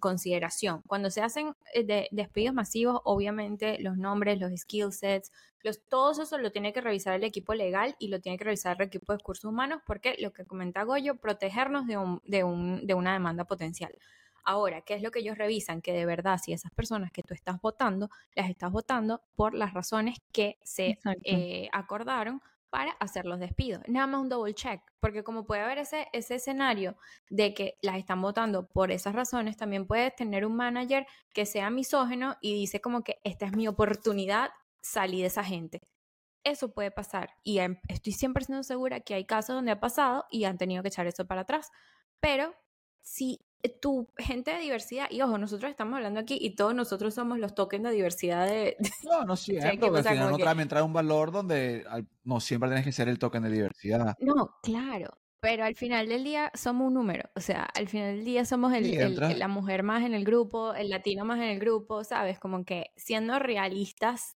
consideración. Cuando se hacen eh, despidos masivos, obviamente los nombres, los skill sets, los, todo eso lo tiene que revisar el equipo legal y lo tiene que revisar el equipo de recursos humanos porque lo que comenta Goyo, protegernos de, un, de, un, de una demanda potencial. Ahora, ¿qué es lo que ellos revisan? Que de verdad, si esas personas que tú estás votando, las estás votando por las razones que se eh, acordaron para hacer los despidos. Nada más un double check, porque como puede haber ese, ese escenario de que las están votando por esas razones, también puedes tener un manager que sea misógeno y dice como que esta es mi oportunidad, salí de esa gente. Eso puede pasar y em, estoy siempre siendo segura que hay casos donde ha pasado y han tenido que echar eso para atrás. Pero si tu gente de diversidad, y ojo, nosotros estamos hablando aquí y todos nosotros somos los tokens de diversidad de... No, no siempre, porque al final no también trae un valor donde no siempre tienes que ser el token de diversidad. No, claro, pero al final del día somos un número, o sea, al final del día somos el, la mujer más en el grupo, el latino más en el grupo, ¿sabes? Como que siendo realistas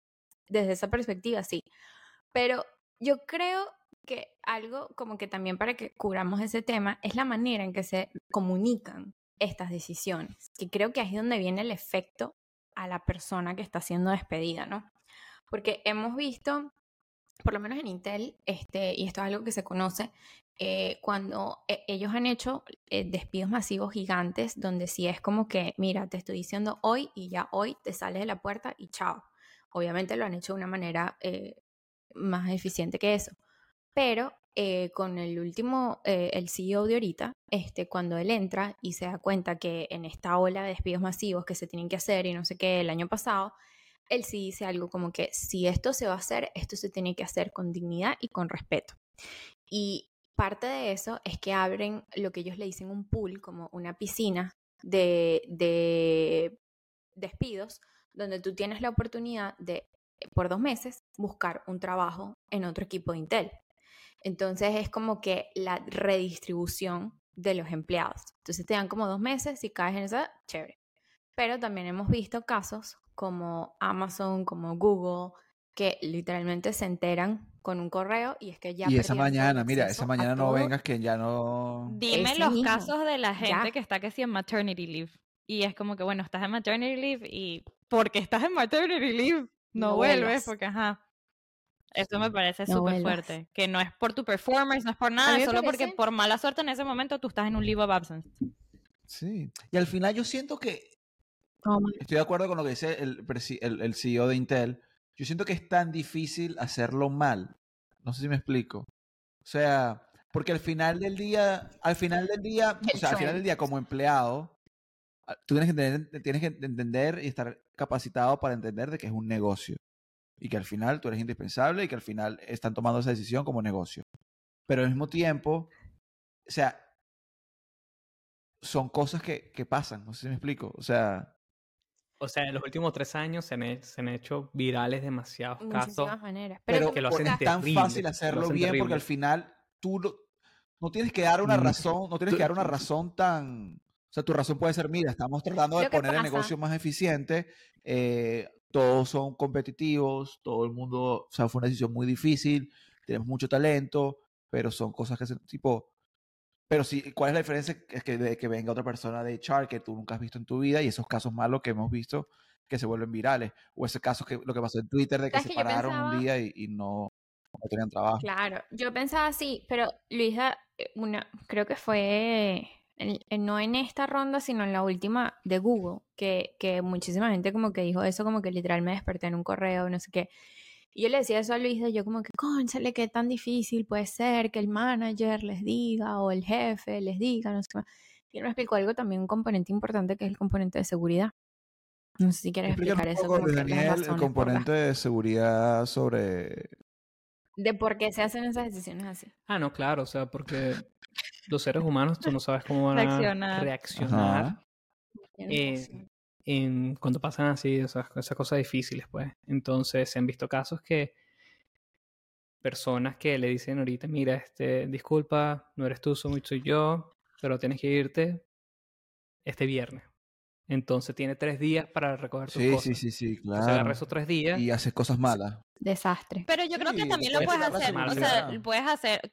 desde esa perspectiva, sí. Pero yo creo que algo como que también para que cubramos ese tema es la manera en que se comunican estas decisiones, que creo que es donde viene el efecto a la persona que está siendo despedida, ¿no? Porque hemos visto, por lo menos en Intel, este, y esto es algo que se conoce, eh, cuando eh, ellos han hecho eh, despidos masivos gigantes, donde sí es como que, mira, te estoy diciendo hoy y ya hoy te sales de la puerta y chao. Obviamente lo han hecho de una manera más eficiente que eso. Pero eh, con el último, eh, el CEO de ahorita, este, cuando él entra y se da cuenta que en esta ola de despidos masivos que se tienen que hacer y no sé qué el año pasado, él sí dice algo como que si esto se va a hacer, esto se tiene que hacer con dignidad y con respeto. Y parte de eso es que abren lo que ellos le dicen un pool, como una piscina de, de despidos, donde tú tienes la oportunidad de por dos meses, buscar un trabajo en otro equipo de Intel. Entonces es como que la redistribución de los empleados. Entonces te dan como dos meses, si caes en esa, chévere. Pero también hemos visto casos como Amazon, como Google, que literalmente se enteran con un correo y es que ya... Y esa mañana, mira, esa mañana no todo. vengas que ya no... Dime los mismo. casos de la gente Ya. que está que sí en maternity leave. Y es como que, bueno, estás en maternity leave y porque estás en maternity leave no, No vuelves porque, ajá. Eso me parece No súper fuerte. Que no es por tu performance, no es por nada, solo porque por mala suerte en ese momento tú estás en un leave of absence. Sí. Y al final yo siento que Oh Estoy de acuerdo con lo que dice el, el, el CEO de Intel. Yo siento que es tan difícil hacerlo mal. No sé si me explico. O sea, porque al final del día, al final del día, o sea, al final del día como empleado, ah, tú tienes que, entender, tienes que entender y estar capacitado para entender de que es un negocio. Y que al final tú eres indispensable y que al final están tomando esa decisión como negocio. Pero al mismo tiempo, o sea, son cosas que, que pasan. No sé si me explico. O sea, O sea, en los últimos tres años se han, he- se han hecho virales demasiados casos. maneras. pero, que lo hacen es tan terrible, fácil lo hacerlo bien porque terrible. al final tú lo- no tienes que dar una Mm. razón, no tienes que dar una razón tan, o sea, tu razón puede ser, mira, estamos tratando de poner el pasa- negocio más eficiente, eh, todos son competitivos, todo el mundo, o sea, fue una decisión muy difícil, tenemos mucho talento, pero son cosas que se, tipo, pero sí, ¿cuál es la diferencia? Es que de que venga otra persona de HR que tú nunca has visto en tu vida y esos casos malos que hemos visto que se vuelven virales, o ese caso que lo que pasó en Twitter de que ¿Sabes se que pararon un día y, y no, no tenían trabajo. Claro, yo pensaba así, pero Luisa, eh, una, creo que fue en- en- no en esta ronda, sino en la última de Google, que, que muchísima gente como que dijo eso, como que literal me desperté en un correo, no sé qué. Y yo le decía eso a Luisa, yo como que, cónchale, qué tan difícil puede ser que el manager les diga o el jefe les diga, no sé qué más. Y él me explicó algo también, un componente importante que es el componente de seguridad. No sé si quieres explicar eso, como Daniel, el componente de seguridad sobre... de por qué se hacen esas decisiones así. Ah, no, claro, o sea, porque los seres humanos tú no sabes cómo van a Reaccionar. eh, en, cuando pasan así esas, esas cosas difíciles, pues. Entonces se han visto casos que personas que le dicen ahorita, mira, este, disculpa, no eres tú, soy, soy yo, pero tienes que irte este viernes. Entonces tiene tres días para recoger tus Sí, cosas. sí, sí, sí, Entonces agarra claro. esos tres días. Y haces cosas malas. Desastre. Pero yo creo Sí, que también lo puedes hacer, o sea, puedes hacer,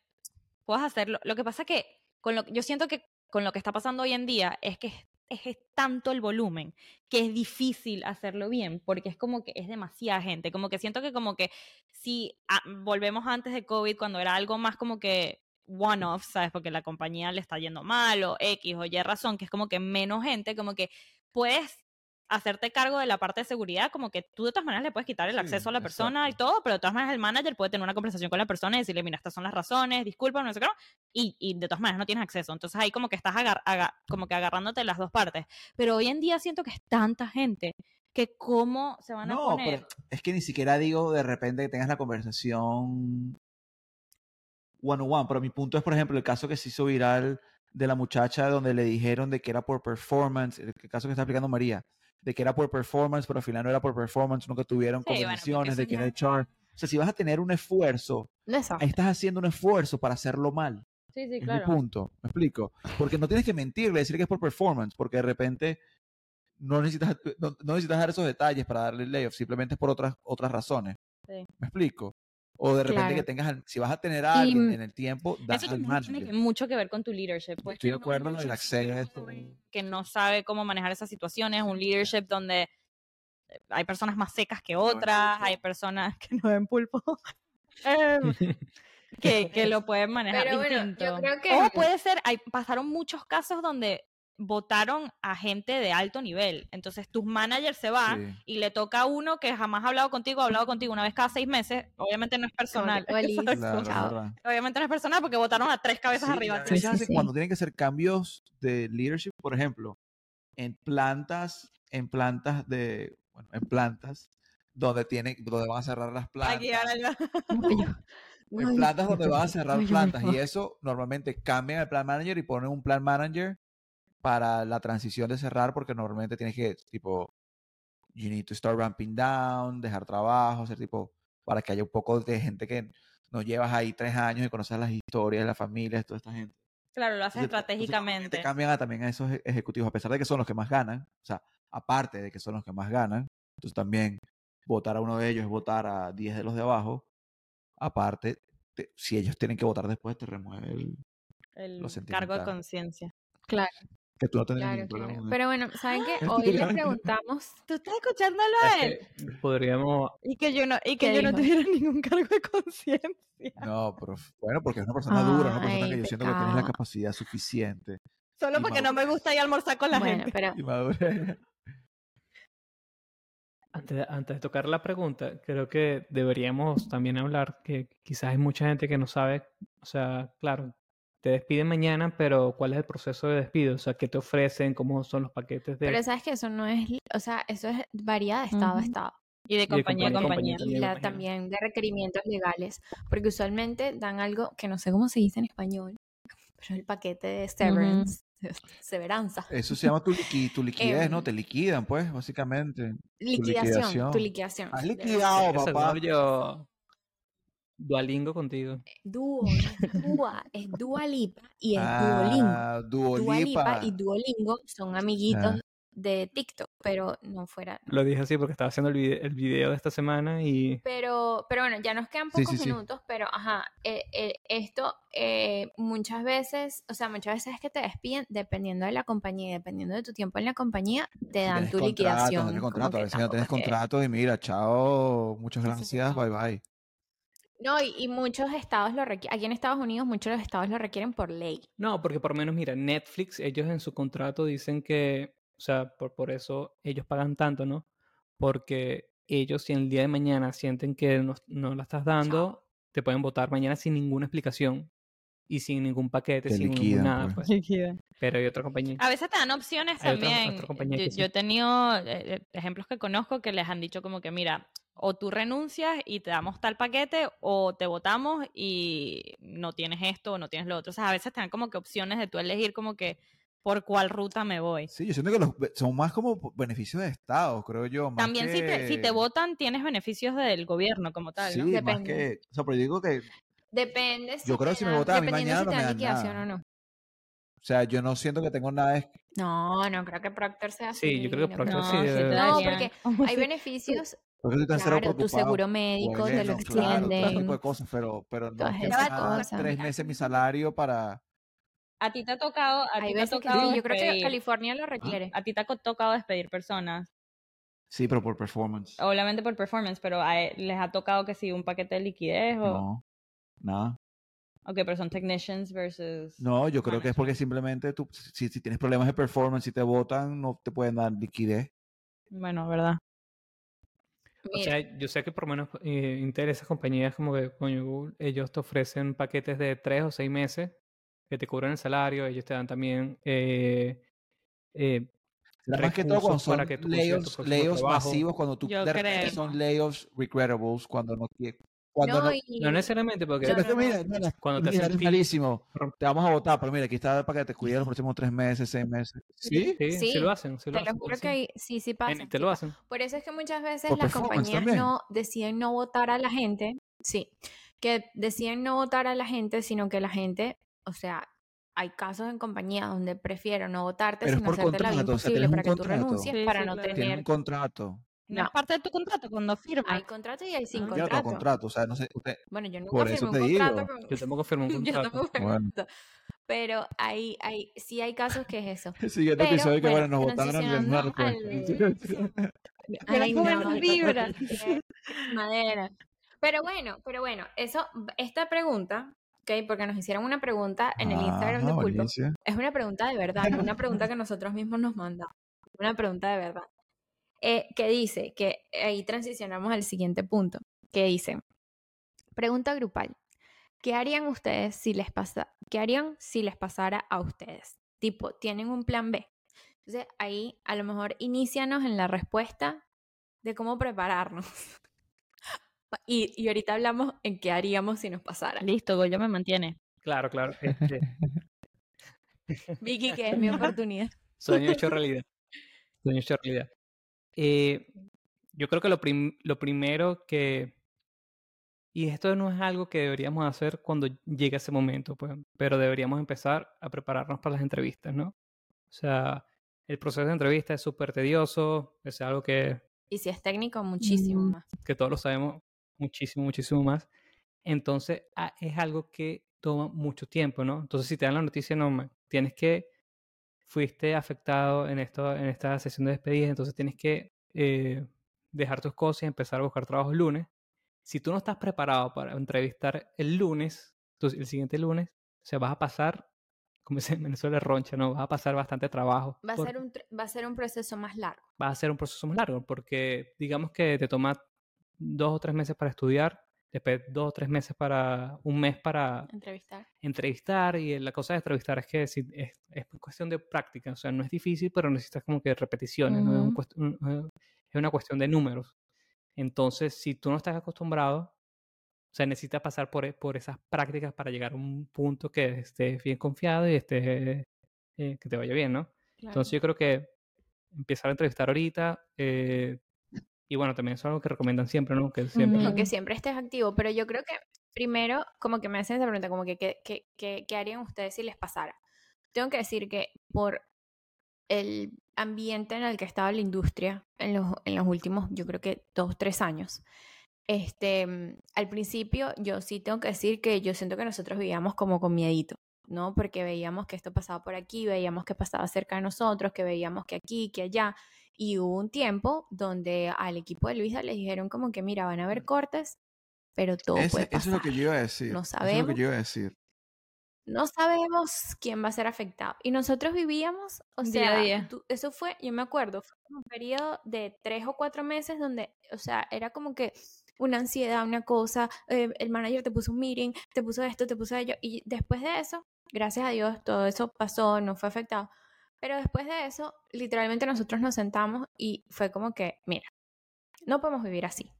puedes hacerlo. Lo que pasa que con lo, yo siento que con lo que está pasando hoy en día es que es, es- tanto el volumen que es difícil hacerlo bien porque es como que es demasiada gente, como que siento que como que si ah, volvemos antes de COVID cuando era algo más como que one-off, ¿sabes? Porque la compañía le está yendo mal o X o Y razón, que es como que menos gente, como que puedes hacerte cargo de la parte de seguridad, como que tú de todas maneras le puedes quitar el Sí, acceso a la persona y exacto. todo, pero de todas maneras el manager puede tener una conversación con la persona y decirle, mira, estas son las razones, disculpa, no sé qué, no", y, y de todas maneras no tienes acceso. Entonces ahí como que estás agar- aga- como que agarrándote las dos partes. Pero hoy en día siento que es tanta gente que cómo se van a No, poner... pero es que ni siquiera digo de repente que tengas la conversación one on one, pero mi punto es, por ejemplo, el caso que se hizo viral de la muchacha donde le dijeron de que era por performance, el caso que está explicando María, de que era por performance, pero al final no era por performance, nunca tuvieron Sí, bueno, de que era char. O sea, si vas a tener un esfuerzo, Desastre. estás haciendo un esfuerzo para hacerlo mal. Sí, sí, Es claro. mi punto, me explico. Porque no tienes que mentirle, decir que es por performance, porque de repente no necesitas, no, no necesitas dar esos detalles para darle el layoff, simplemente es por otras, otras razones. Sí. ¿Me explico? O de repente Claro. que tengas, al- si vas a tener a alguien Y- en el tiempo, da Eso al tiene manager. que- mucho que ver con tu leadership. Puedes Estoy de acuerdo en el acceso. que no sabe cómo manejar esas situaciones, un leadership donde hay personas más secas que otras, hay personas que no ven pulpo, em, que, que lo pueden manejar Pero bueno, yo distinto. creo que- O puede ser, hay, pasaron muchos casos donde votaron a gente de alto nivel, entonces tus managers se va Sí. y le toca a uno que jamás ha hablado contigo, ha hablado contigo una vez cada seis meses, obviamente no es personal, obviamente no es personal porque votaron a tres cabezas Sí, arriba. Sí. Cuando tienen que hacer cambios de leadership, por ejemplo, en plantas, en plantas de, bueno, en plantas donde tienen, donde van a cerrar las plantas. Aquí ahora ya- en plantas donde van a cerrar plantas y eso normalmente cambian el plan manager y ponen un plan manager para la transición de cerrar porque normalmente tienes que tipo you need to start ramping down, dejar trabajo, hacer tipo, para que haya un poco de gente que no llevas ahí tres años y conoces las historias, las familias, de toda esta gente. Claro, lo haces Entonces, entonces, estratégicamente. Te cambian a- también a esos e- ejecutivos, a pesar de que son los que más ganan, o sea, aparte de que son los que más ganan, entonces también votar a uno de ellos es votar a 10 de los de abajo, aparte, te- si ellos tienen que votar después, te remueve el... el cargo de conciencia. Claro, Que tú no tendrías claro, ningún problema claro. Pero bueno, ¿saben qué? Hoy le preguntamos. ¿Tú estás escuchándolo a Es él? que podríamos, Y que yo no, y que ¿Qué yo no tuviera ningún cargo de conciencia. No, pero bueno, porque es una persona dura, una persona Ay, que yo siento que tienes la capacidad suficiente Solo porque no me gusta ir a almorzar con la Bueno, gente. pero antes, de- antes de tocar la pregunta, creo que deberíamos también hablar que quizás hay mucha gente que no sabe, o sea, claro, te despiden mañana, pero ¿cuál es el proceso de despido? O sea, ¿qué te ofrecen? ¿Cómo son los paquetes de... Pero sabes que eso no es, o sea, eso es varía de estado a Ujú. estado. Y de Y de compañía a compañía compañía. a compañía. Y También, la, también de requerimientos legales, porque usualmente dan algo que no sé cómo se dice en español, pero el paquete de severance, severanza, Eso se llama tu, liqui- tu liquidez, ¿no? Em, Te liquidan, pues, básicamente. liquidación, tu liquidación. liquidación. Has liquidado, papá. yo dualingo contigo. Dúo, no es Dúa, es Dua Lipa y es Duolingo. Ah, Dua Lipa Duolipa. y Duolingo son amiguitos Ah. de TikTok, pero no fuera. Lo dije así porque estaba haciendo el video, el video de esta semana y Pero, pero bueno, ya nos quedan Sí, pocos sí, sí. minutos, pero ajá, eh, eh, esto eh, muchas veces, o sea, muchas veces es que te despiden dependiendo de la compañía y dependiendo de tu tiempo en la compañía, te dan tienes tu contrato, liquidación. no tienes contrato. A veces no tienes contrato y mira, chao, muchas Sí, sí, sí, gracias, bye bye. No, y, y muchos estados lo requieren, aquí en Estados Unidos muchos de los estados lo requieren por ley. No, porque por lo menos, mira, Netflix, ellos en su contrato dicen que, o sea, por, por eso ellos pagan tanto, ¿no? Porque ellos, si el día de mañana sienten que no, no la estás dando, te pueden votar mañana sin ninguna explicación y sin ningún paquete, Te sin ningún liquidan, nada, pues. pues. Pero hay otra compañía. A veces te dan opciones Hay también. yo, que sí. yo he tenido eh, eh, ejemplos que conozco que les han dicho como que, mira, o tú renuncias y te damos tal paquete, o te votamos y no tienes esto o no tienes lo otro. O sea, a veces te dan como que opciones de tú elegir como que por cuál ruta me voy. Sí, yo siento que los, son más como beneficios de Estado, creo yo. más También si, te, si te que- votan tienes beneficios del gobierno como tal, Sí, ¿no? más que. O sea, pero yo digo que. Depende si Yo creo que si me votan a mí mañana si no me dan nada. o no. O sea, yo no siento que tengo nada. es- No, no creo que Procter sea así. Sí, yo creo que no Procter No, sí sí debe- No, porque ¿Cómo Hay beneficios, Porque claro, tu seguro médico te lo Bueno, claro, todo extienden. tipo de cosas, pero, pero no es que cosas. tres meses mi salario para. A ti te ha tocado, a ti te ha tocado sí, yo creo que. California lo requiere. A ti te ha tocado despedir personas, Sí, pero por performance. obviamente por performance, pero a e- les ha tocado que si un paquete de liquidez o... No, nada. Ok, pero son technicians versus... No, yo creo que es porque simplemente tú, si, si tienes problemas de performance, si te votan, no te pueden dar liquidez. Bueno, ¿verdad? O sea, yo sé que por lo menos eh, Intel, esas compañías como que, coño, Google, ellos te ofrecen paquetes de tres o seis meses que te cubren el salario, ellos te dan también eh, eh, más que todo cuando recursos para son que tú layoffs, layoffs masivos, cuando tú Yo de son layoffs regrettables, cuando no cuando no, no, y- No necesariamente porque No, mira, mira, Cuando te mira, pi- malísimo. Te vamos a votar, pero mira, aquí está para que te cuide los próximos tres meses, seis meses. ¿Sí? sí, sí, Sí, lo hacen, sí lo te lo hacen, juro sí. que hay- sí, sí pasa. En- te lo hacen. Por eso es que muchas veces Por las compañías también. no deciden no votar a la gente, sí, que deciden no votar a la gente, sino que la gente, o sea, hay casos en compañías donde prefiero no votarte, Pero sino hacerte la vida contrato, o sea, imposible para que tú renuncies Sí, para sí, no claro. Tener. un contrato. No, es parte de tu contrato cuando firmas. Hay contrato y hay sin Ah. Yo no contrato. contrato, o sea, no sé, usted, Bueno, yo nunca Por firmé eso un te contrato digo. con- Yo tampoco firmo un yo contrato. tampoco firmé Bueno. contrato. Pero hay, hay, sí hay casos que es eso. el siguiente Pero, episodio que bueno, nos votaron. Ay, buena no, vibra. Madera. Pero bueno, pero bueno, eso, esta pregunta, ¿ok? Porque nos hicieron una pregunta en el Instagram de Pulpo. Es una pregunta de verdad, no una pregunta que nosotros mismos nos mandamos. Una pregunta de verdad. Eh, que dice, que ahí transicionamos al siguiente punto, que dice, pregunta grupal. ¿Qué harían ustedes si les pasa, qué harían si les pasara a ustedes? Tipo, ¿tienen un plan B? Entonces ahí a lo mejor inícianos en la respuesta de cómo prepararnos. Y, y ahorita hablamos en qué haríamos si nos pasara. Listo, Goyo me mantiene. Claro, claro. este, Vicky, que es mi oportunidad. sueño hecho realidad. Sueño hecho realidad. Eh, yo creo que lo, lo primero que... Y esto no es algo que deberíamos hacer cuando llegue ese momento, pues, pero deberíamos empezar a prepararnos para las entrevistas, ¿no? O sea, el proceso de entrevista es súper tedioso, es algo que... Y si es técnico, muchísimo más. Que todos lo sabemos muchísimo, muchísimo más. Entonces, ah, es algo que toma mucho tiempo, ¿no? Entonces, si te dan la noticia, no, tienes que, fuiste afectado en, esto, en esta sesión de despedida, entonces tienes que eh, dejar tus cosas y empezar a buscar trabajo el lunes. Si tú no estás preparado para entrevistar el lunes, el siguiente lunes, o sea, vas a pasar, como se en Venezuela roncha, ¿no? Vas a pasar bastante trabajo. Va a, ser un, va a ser un proceso más largo. Va a ser un proceso más largo, porque digamos que te toma dos o tres meses para estudiar, después dos o tres meses para, un mes para entrevistar. Entrevistar, y la cosa de entrevistar es que es, es, cuestión de práctica, o sea, no es difícil, pero necesitas como que repeticiones, ¿no? es, una cuestión de números. Entonces, si tú no estás acostumbrado, o sea, necesitas pasar por, por esas prácticas para llegar a un punto que estés bien confiado y esté, eh, que te vaya bien, ¿no? Entonces, yo creo que empezar a entrevistar ahorita, eh, y bueno, también es algo que recomiendan siempre, ¿no? Que siempre, que siempre estés activo, pero yo creo que primero, como que me hacen esa pregunta, como que ¿qué, harían ustedes si les pasara? Tengo que decir que por el ambiente en el que estaba la industria en los, en los últimos, yo creo que dos, tres años, este, mm, al principio yo sí tengo que decir que yo siento que nosotros vivíamos como con miedito, ¿no? Porque veíamos que esto pasaba por aquí, veíamos que pasaba cerca de nosotros, que veíamos que aquí, que allá. Y hubo un tiempo donde al equipo de Luisa les dijeron como que, mira, van a haber cortes, pero todo puede pasar. Eso es lo que yo iba a decir. No sabemos. Eso es lo que yo iba a decir. No sabemos quién va a ser afectado. Y nosotros vivíamos, o sea, día eso fue, yo me acuerdo, fue un periodo de tres o cuatro meses donde, o sea, era como que una ansiedad, una cosa, eh, el manager te puso un meeting, te puso esto, te puso ello, y después de eso, gracias a Dios, todo eso pasó, no fue afectado. Pero después de eso, literalmente nosotros nos sentamos y fue como que, mira, no podemos vivir así.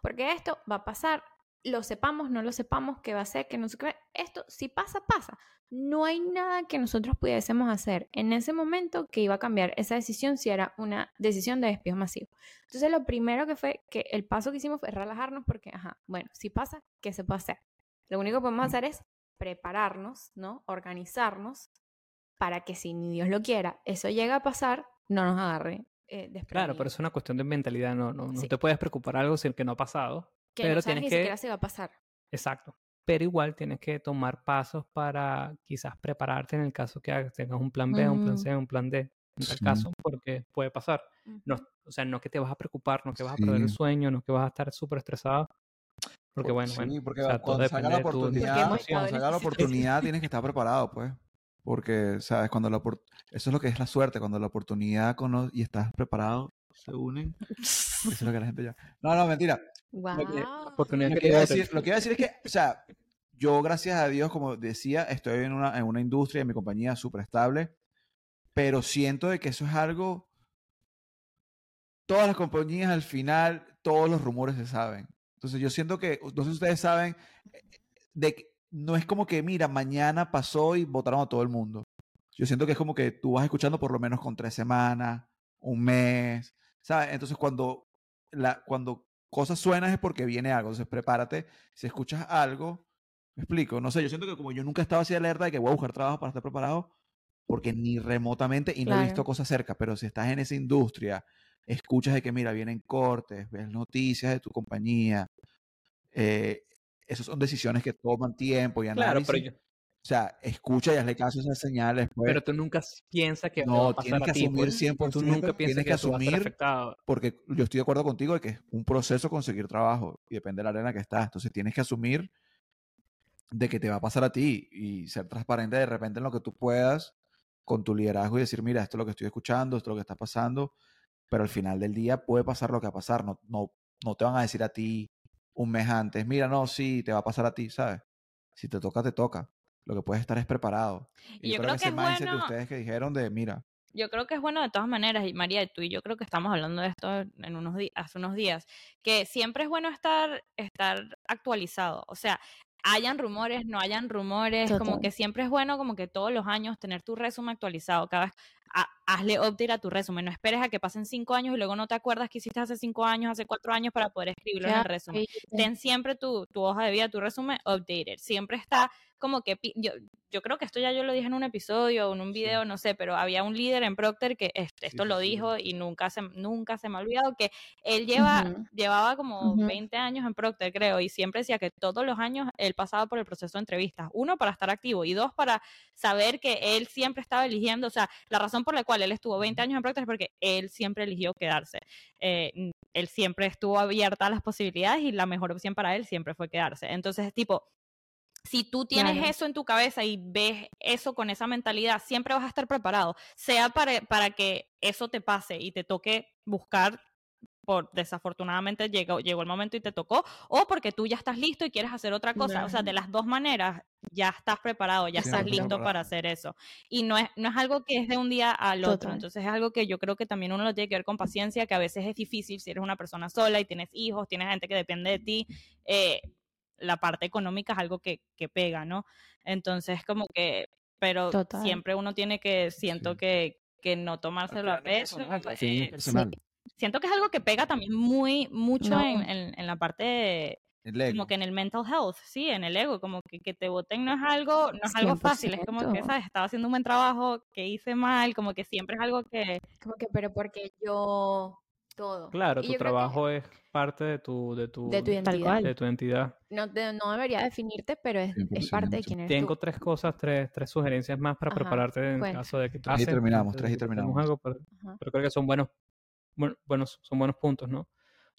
Porque esto va a pasar, lo sepamos, no lo sepamos, qué va a ser, que no sé qué. Esto, si pasa, pasa. No hay nada que nosotros pudiésemos hacer en ese momento que iba a cambiar esa decisión si era una decisión de despido masivo. Entonces, lo primero que fue que el paso que hicimos fue relajarnos porque, ajá, bueno, si pasa, ¿qué se puede hacer? Lo único que podemos hacer es prepararnos, ¿no? Organizarnos para que si ni Dios lo quiera, eso llega a pasar, no nos agarre. Eh, claro, pero es una cuestión de mentalidad, no, no, no te puedes preocupar algo sin que no ha pasado. Que pero no tienes ni que... siquiera se va a pasar. Exacto. Pero igual tienes que tomar pasos para quizás prepararte en el caso que tengas un plan B, un plan C, un plan D, en tal caso, porque puede pasar. no, o sea, no que te vas a preocupar, no que vas a perder el sueño, no que vas a estar súper estresado. Porque bueno, sí, bueno, porque cuando salga la oportunidad, cuando salga la oportunidad tienes que estar preparado, pues. Porque, ¿sabes? Cuando la eso es lo que es la suerte, cuando la oportunidad y estás preparado, se unen. Eso es lo que la gente ya. No, no, mentira. Wow. Lo, que, lo, que iba a decir, lo que iba a decir es que, o sea, yo, gracias a Dios, como decía, estoy en una, en una industria, en mi compañía súper estable, pero siento de que eso es algo. Todas las compañías al final, todos los rumores se saben. Entonces, yo siento que, no sé si ustedes saben, eh, de que no es como que, mira, mañana pasó y votaron a todo el mundo. Yo siento que es como que tú vas escuchando por lo menos con tres semanas, un mes, ¿sabes? Entonces cuando, la, cuando cosas suenan es porque viene algo. Entonces prepárate. Si escuchas algo, me explico. No sé, yo siento que como yo nunca estaba así alerta de que voy a buscar trabajo para estar preparado, porque ni remotamente, y no he visto cosas cerca, pero si estás en esa industria, escuchas de que, mira, vienen cortes, ves noticias de tu compañía, eh, esas son decisiones que toman tiempo y análisis. Claro, pero O sea, escucha y hazle caso a esas señales. Pues. Pero tú nunca piensas que no, va a pasar tienes que asumir 100%. Pues. Tú nunca piensas tienes que, asumir, porque yo estoy de acuerdo contigo de que es un proceso conseguir trabajo y depende de la arena que estás. Entonces tienes que asumir de que te va a pasar a ti y ser transparente de repente en lo que tú puedas con tu liderazgo y decir, mira, esto es lo que estoy escuchando, esto es lo que está pasando, pero al final del día puede pasar lo que va a pasar, no, no, no te van a decir a ti, un mes antes, mira, no, sí, te va a pasar a ti, ¿sabes? Si te toca, te toca. Lo que puedes estar es preparado. Y, yo, creo, que, es bueno, de ustedes que dijeron de, mira. Yo creo que es bueno de todas maneras, y María, tú y yo creo que estamos hablando de esto en unos hace unos días, que siempre es bueno estar, estar actualizado. O sea, hayan rumores, no hayan rumores, como que siempre es bueno como que todos los años tener tu resumen actualizado. Cada vez hazle update a tu resumen. No esperes a que pasen cinco años y luego no te acuerdas que hiciste hace cinco años, hace cuatro años para poder escribirlo en el resumen. Ten siempre tu, tu hoja de vida, tu resumen updated. Siempre está como que yo, yo creo que esto ya yo lo dije en un episodio o en un video, no sé, pero había un líder en Procter que esto lo dijo y nunca se, nunca se me ha olvidado que él lleva, llevaba como 20 años en Procter, creo, y siempre decía que todos los años él pasaba por el proceso de entrevistas. Uno, para estar activo y dos, para saber que él siempre estaba eligiendo, o sea, la razón por la cual él estuvo 20 años en Procter porque él siempre eligió quedarse. Eh, él siempre estuvo abierta a las posibilidades y la mejor opción para él siempre fue quedarse. Entonces, tipo, si tú tienes eso en tu cabeza y ves eso con esa mentalidad, siempre vas a estar preparado, sea para, para que eso te pase y te toque buscar por desafortunadamente llegó, llegó el momento y te tocó, o porque tú ya estás listo y quieres hacer otra cosa. O sea, de las dos maneras ya estás preparado, ya estás listo para hacer eso. Y no es, no es algo que es de un día al otro. Entonces es algo que yo creo que también uno lo tiene que ver con paciencia, que a veces es difícil si eres una persona sola y tienes hijos, tienes gente que depende de ti. Eh, la parte económica es algo que, que pega, ¿no? Entonces, como que, pero siempre uno tiene que, siento que, que no tomárselo a peso. Pues, sí, Siento que es algo que pega también muy, mucho en, en, la parte como que en el mental health, sí, en el ego, como que, que te voten no es algo, no es algo fácil, es como que, ¿sabes? Estaba haciendo un buen trabajo, que hice mal, como que siempre es algo que... Como que, pero porque yo todo. Claro, tu trabajo es parte de tu, de tu, de tu identidad. De tu identidad. No, no debería definirte, pero es, es parte de quién eres Tengo tres cosas, tres, tres sugerencias más para prepararte en caso de que tú Tres y terminamos, tres y terminamos. Algo, pero, creo que son buenos, buenos, son buenos puntos, ¿no?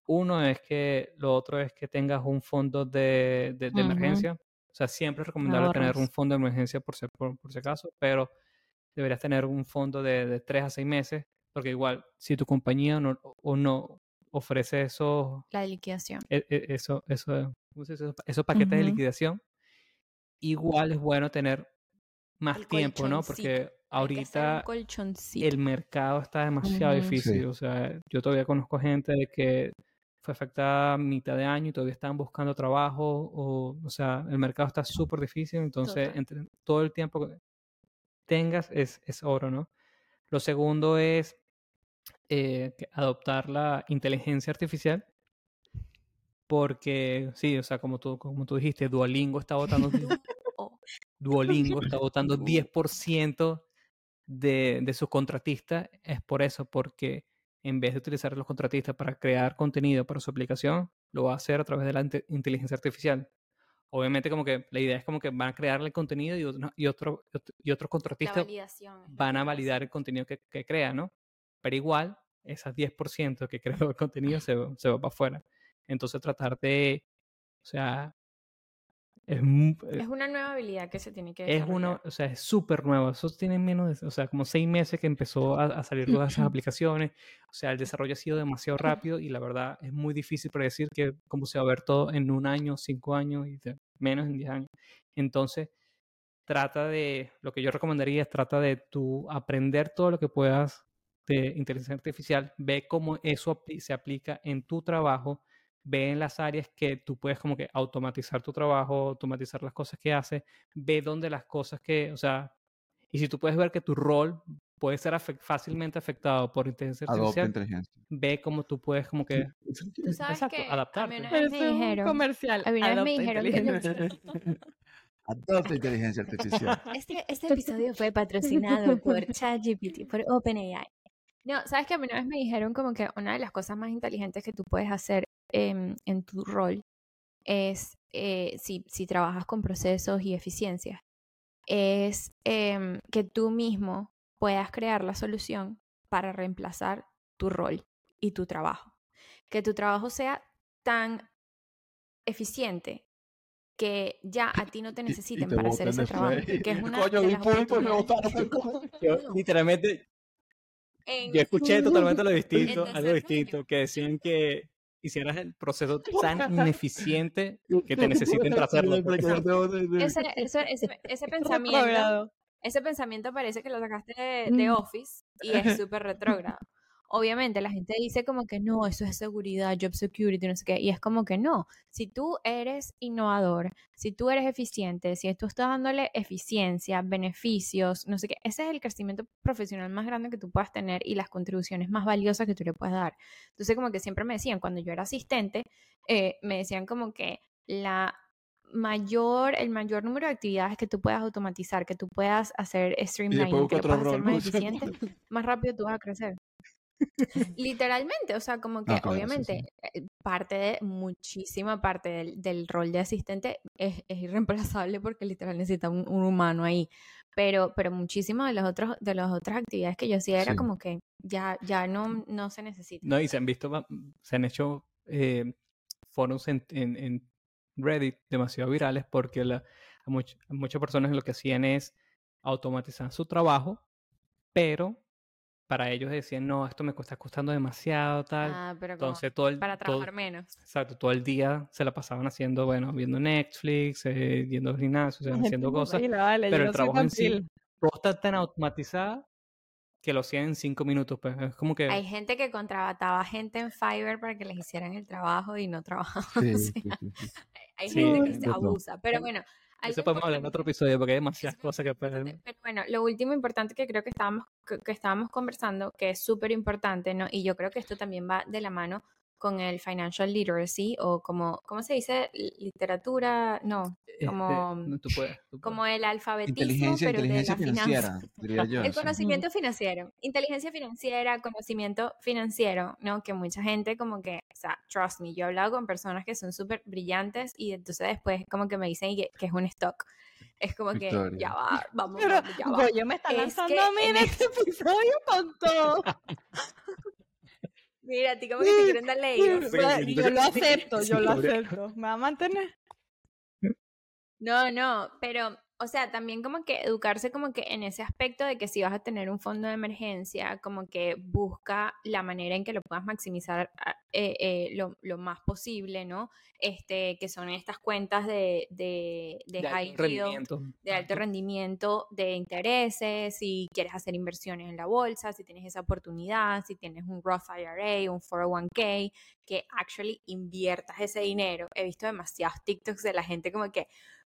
Uno es que, lo otro es que tengas un fondo de, de, emergencia. O sea, siempre es recomendable tener un fondo de emergencia por si, por, por si acaso, pero deberías tener un fondo de, de tres a seis meses porque igual, si tu compañía no, o no ofrece eso... La liquidación. E, e, eso, eso, esos paquetes de liquidación, igual es bueno tener más tiempo, ¿no? Porque ahorita el mercado está demasiado difícil. O sea, yo todavía conozco gente de que fue afectada a mitad de año y todavía están buscando trabajo. O, o sea, el mercado está súper difícil. Entonces, entre, todo el tiempo que tengas es, es oro, ¿no? Lo segundo es eh, adoptar la inteligencia artificial. Porque, sí, o sea, como tú, como tú dijiste, Duolingo está votando. Duolingo está votando 10% de, de sus contratistas. Es por eso, porque en vez de utilizar los contratistas para crear contenido para su aplicación, lo va a hacer a través de la inteligencia artificial. Obviamente, como que la idea es como que van a crear el contenido y, y, otro, y otros contratistas van a validar el contenido que, que crea, ¿no? pero igual esas 10% que creo el contenido se, se va para afuera. Entonces tratar de, o sea, es, eh es, una nueva habilidad que se tiene que Es una, o sea, es súper nuevo. Eso tiene menos, de, o sea, como seis meses que empezó a, salir todas esas aplicaciones. O sea, el desarrollo ha sido demasiado rápido y la verdad es muy difícil predecir que cómo se va a ver todo en un año, cinco años y menos en diez años. Entonces, trata de, lo que yo recomendaría es trata de tú aprender todo lo que puedas de inteligencia artificial, ve cómo eso se aplica en tu trabajo, ve en las áreas que tú puedes como que automatizar tu trabajo, automatizar las cosas que haces, ve dónde las cosas que, o sea, y si tú puedes ver que tu rol puede ser fácilmente afectado por inteligencia artificial, ve cómo tú puedes como que ¿Tú sabes exacto, que adaptarte. A me dijeron, comercial. A mí me dijeron Adopta inteligencia artificial. Este, este episodio fue patrocinado por ChatGPT, por OpenAI. No, sabes que a mí una vez me dijeron como que una de las cosas más inteligentes que tú puedes hacer en tu rol es, eh, si, si, trabajas con procesos y eficiencias, es em, que tú mismo puedas crear la solución para reemplazar tu rol y tu trabajo. Que tu trabajo sea tan eficiente que ya a ti no te necesiten para hacer ese trabajo. Que es una Coño, de las literalmente yo escuché totalmente lo distinto, algo distinto, que decían que hicieras el proceso tan ineficiente que te necesiten para hacerlo. ese, ese, pensamiento, ese pensamiento parece que lo sacaste de, Office y es súper retrógrado. Obviamente la gente dice como que no, eso es seguridad, job security, no sé qué, y es como que no, si tú eres innovador, si tú eres eficiente, si tú estás dándole eficiencia, beneficios, no sé qué, ese es el crecimiento profesional más grande que tú puedas tener y las contribuciones más valiosas que tú le puedes dar. Entonces como que siempre me decían, cuando yo era asistente, eh, me decían como que la mayor, el mayor número de actividades que tú puedas automatizar, que tú puedas hacer streamlining, que puedas hacer más eficiente, más rápido tú vas a crecer. Literalmente, o sea, como que obviamente eh, parte de, muchísima parte del, rol de asistente es, irreemplazable porque literal necesita un, humano ahí. Pero, pero muchísimas de las otros, de las otras actividades que yo hacía era como que ya, ya no, no se necesita. No, y se han visto, se han hecho eh, foros en, en, Reddit demasiado virales porque la, muchas personas lo que hacían es automatizar su trabajo, pero para ellos decían, no, esto me está costando demasiado, tal. Ah, pero Entonces, todo el, para trabajar menos. Exacto, todo el día se la pasaban haciendo, bueno, viendo Netflix, eh, yendo al gimnasio, haciendo cosas. pero el trabajo en sí, todo está tan automatizado que lo hacían en cinco minutos. Pues es como que... Hay gente que contrataba gente en Fiverr para que les hicieran el trabajo y no trabajaban. Hay gente que se abusa. Pero bueno, eso podemos hablar en otro episodio porque hay demasiadas cosas que pueden... Pero bueno, lo último importante que creo que estábamos, que, estábamos conversando, que es súper importante, ¿no? Y yo creo que esto también va de la mano con el financial literacy o como, ¿cómo se dice? Literatura, no, este, como, como el alfabetismo, pero de la financiera, El conocimiento financiero, inteligencia financiera, conocimiento financiero, ¿no? Que mucha gente como que, o sea, trust me, yo he hablado con personas que son súper brillantes y entonces después como que me dicen que, es un stock. Es como que ya va, vamos, ya va. Yo me está lanzando a mí en este episodio con todo. Mira, a ti como que te quieren dar leído. Yo lo acepto, yo lo acepto. ¿Me va a mantener? No, no, pero o sea, también como que educarse como que en ese aspecto de que si vas a tener un fondo de emergencia, como que busca la manera en que lo puedas maximizar ah, eh, eh, lo, lo, más posible, ¿no? Este, que son estas cuentas de, de, de, high rendimiento. de alto rendimiento, de intereses, si quieres hacer inversiones en la bolsa, si tienes esa oportunidad, si tienes un Roth IRA, un 401k, que actually inviertas ese dinero. He visto demasiados TikToks de la gente como que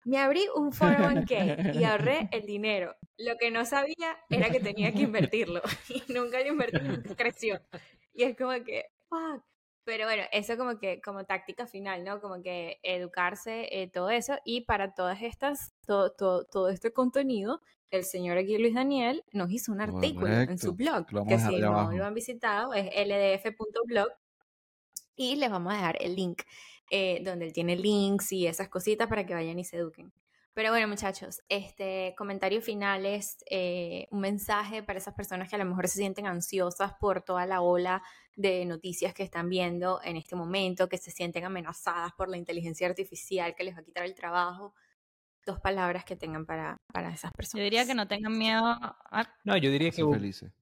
me abrí un 401k y ahorré el dinero. Lo que no sabía era que tenía que invertirlo y nunca lo invertí, nunca creció. Y es como que, fuck. Pero bueno, eso como que como táctica final, ¿no? Como que educarse, eh, todo eso. Y para todas estas, todo, todo, todo este contenido, el señor aquí Luis Daniel nos hizo un artículo en su blog, que si no lo han visitado es ldf.blog y les vamos a dejar el link. Eh, donde él tiene links y esas cositas para que vayan y se eduquen. Pero bueno, muchachos, este comentario final es eh, un mensaje para esas personas que a lo mejor se sienten ansiosas por toda la ola de noticias que están viendo en este momento, que se sienten amenazadas por la inteligencia artificial que les va a quitar el trabajo. Dos palabras que tengan para, para esas personas. Yo diría que no tengan miedo. A... No, yo diría que. Felices.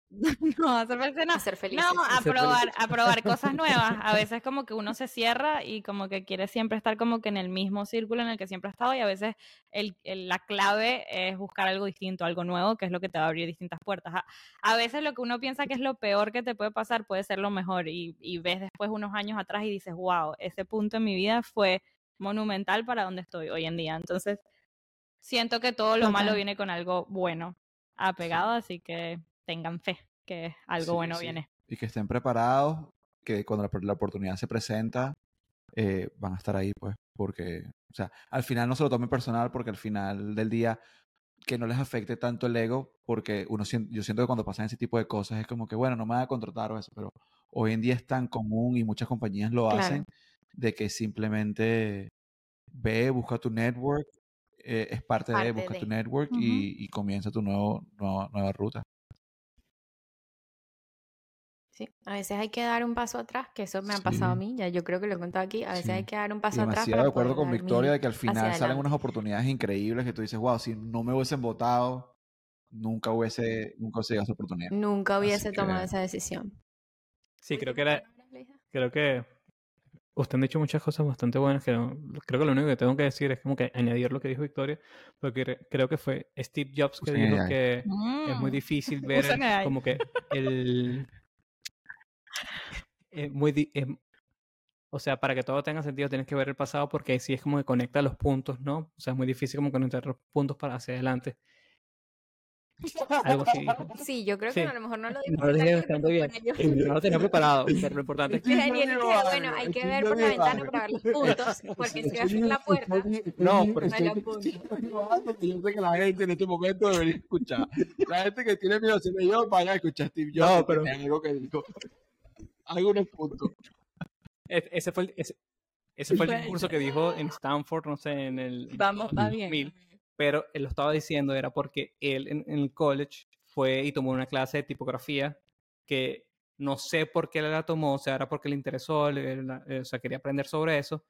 No, hacer no. ser feliz. No, a probar, a probar cosas nuevas. A veces como que uno se cierra y como que quiere siempre estar como que en el mismo círculo en el que siempre ha estado y a veces el, la clave es buscar algo distinto, algo nuevo, que es lo que te va a abrir distintas puertas. A, veces lo que uno piensa que es lo peor que te puede pasar puede ser lo mejor y, y ves después unos años atrás y dices, wow, ese punto en mi vida fue monumental para donde estoy hoy en día. Entonces, siento que todo lo malo viene con algo bueno apegado, así que tengan fe que algo bueno viene. Y que estén preparados, que cuando la, oportunidad se presenta, eh, van a estar ahí, pues, porque, o sea, al final no se lo tomen personal, porque al final del día que no les afecte tanto el ego, porque uno yo siento que cuando pasan ese tipo de cosas es como que, bueno, no me va a contratar o eso, pero hoy en día es tan común y muchas compañías lo hacen, de que simplemente ve, busca tu network, eh, es parte, de, busca tu network y, comienza tu nuevo, nueva ruta. Sí, a veces hay que dar un paso atrás, que eso me ha pasado a mí, ya yo creo que lo he contado aquí, a veces hay que dar un paso atrás. Demasiado de acuerdo con Victoria de que al final salen unas oportunidades increíbles que tú dices, wow, si no me hubiesen votado, nunca hubiese, nunca hubiese llegado esa oportunidad. Nunca hubiese tomado esa decisión. Sí, creo que era, creo que usted ha dicho muchas cosas bastante buenas que creo que lo único que tengo que decir es como que añadir lo que dijo Victoria, porque creo que fue Steve Jobs que dijo que es muy mm. difícil ver como que el es muy... di- es- o sea, para que todo tenga sentido tienes que ver el pasado porque ahí sí es como que conecta los puntos, ¿no? O sea, es muy difícil como conectar los puntos para hacia adelante. Algo así dijo. Sí, yo creo Sí. que a lo mejor no lo dijo No lo dije bastante bien. No lo tenía preparado, pero lo importante es que... Daniel, digo bueno, hay que ver por la digo ventana para ver los puntos, porque si vas en la puerta, No, no pero. Yo sé que la gente en este momento debería escuchar. La gente que tiene miedo a ser yo, vaya a escuchar a Steve Jobs. No, pero- algo que dijo. Algunos puntos. e- ese fue el, ese, ese fue el discurso que dijo en Stanford, no sé, en el... Vamos, va bien. 2000. pero él lo estaba diciendo era porque él en, en el college fue y tomó una clase de tipografía que no sé por qué la tomó, o sea, era porque le interesó, le- la- eh, o sea, quería aprender sobre eso,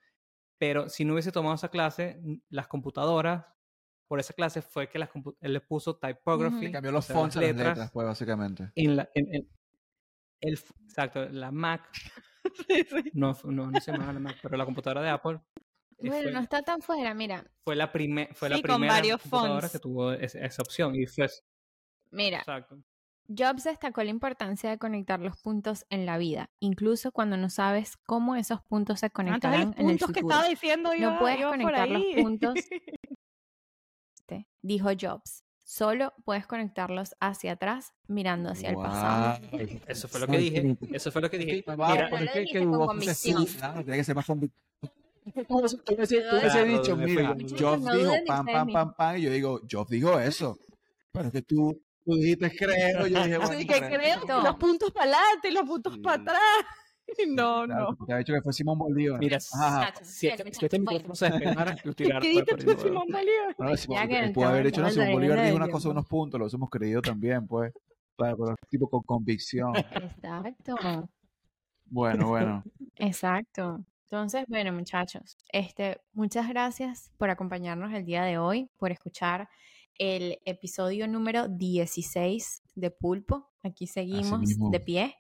pero si no hubiese tomado esa clase, las computadoras, por esa clase fue que las él le puso typography, Le cambió o los sea, las fonts a las letras, pues, básicamente. en la, en, en- el, exacto, la Mac, Sí, sí. no, no, no se llamaba la Mac, pero la computadora de Apple Bueno, fue, no está tan fuera, mira, fue la, prime- fue la Sí, con primera varios computadora fonts. que tuvo esa opción y fue mira, exacto. Jobs destacó la importancia de conectar los puntos en la vida, incluso cuando no sabes cómo esos puntos se Ah, entonces conectarán los en el puntos que futuro. estaba diciendo iba, No puedes conectar los puntos. Este, Dijo Jobs. Solo puedes conectarlos hacia atrás mirando hacia el pasado. Eso fue lo que dije. Eso fue lo que dije. Mira, no lo que- dijiste que con hubo- convicción. sí, claro, tiene que ser más convicción. Tú hubiese tú hubiese Claro, dicho, mira, No dijo pam, pam, pam, pam, y yo digo, Job dijo eso. Pero es que tú, tú dijiste creo, yo dije, bueno, Sí, que creo los puntos para adelante y los puntos Sí. para atrás. No, Claro, no. te había dicho que fue Simón Bolívar. mira, Ajá. Si, bueno, este bueno. micrófono se despegara, lo tirara ¿Qué dijiste tú. Simón Bolívar? No, Simón- pudo haber hecho, no, Simón Bolívar dijo una cosa de unos puntos, lo hemos creído también, pues. Para, pero tipo con convicción. Exacto. Bueno, bueno. Exacto. Entonces, bueno, muchachos, este, muchas gracias por acompañarnos el día de hoy, por escuchar el episodio número 16 de Pulpo. Aquí seguimos de pie,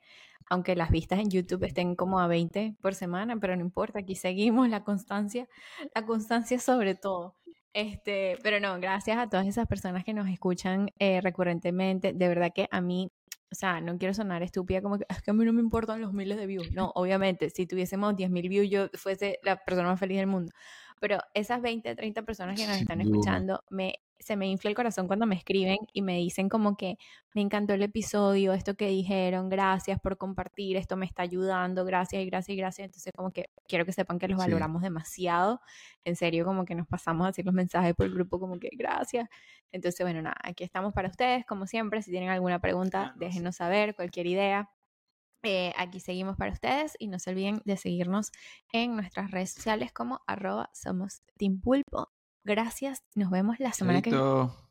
aunque las vistas en YouTube estén como a 20 por semana, pero no importa, aquí seguimos la constancia, la constancia sobre todo. Este, pero no, gracias a todas esas personas que nos escuchan eh, recurrentemente. De verdad que a mí o sea, no quiero sonar estúpida como que es que a mí no me importan los miles de views. No, obviamente, si tuviésemos 10.000 views yo fuese la persona más feliz del mundo. Pero esas 20, 30 personas que nos están escuchando, me, se me infla el corazón cuando me escriben y me dicen como que me encantó el episodio, esto que dijeron, gracias por compartir, esto me está ayudando, gracias y gracias y gracias. Entonces como que quiero que sepan que los Sí. valoramos demasiado. En serio, como que nos pasamos así los mensajes por el grupo como que gracias. Entonces, bueno, nada, aquí estamos para ustedes, como siempre. Si tienen alguna pregunta, déjenos saber, cualquier idea. Eh, aquí seguimos para ustedes y no se olviden de seguirnos en nuestras redes sociales como arroba somos Team Pulpo. Gracias, nos vemos la semana que viene.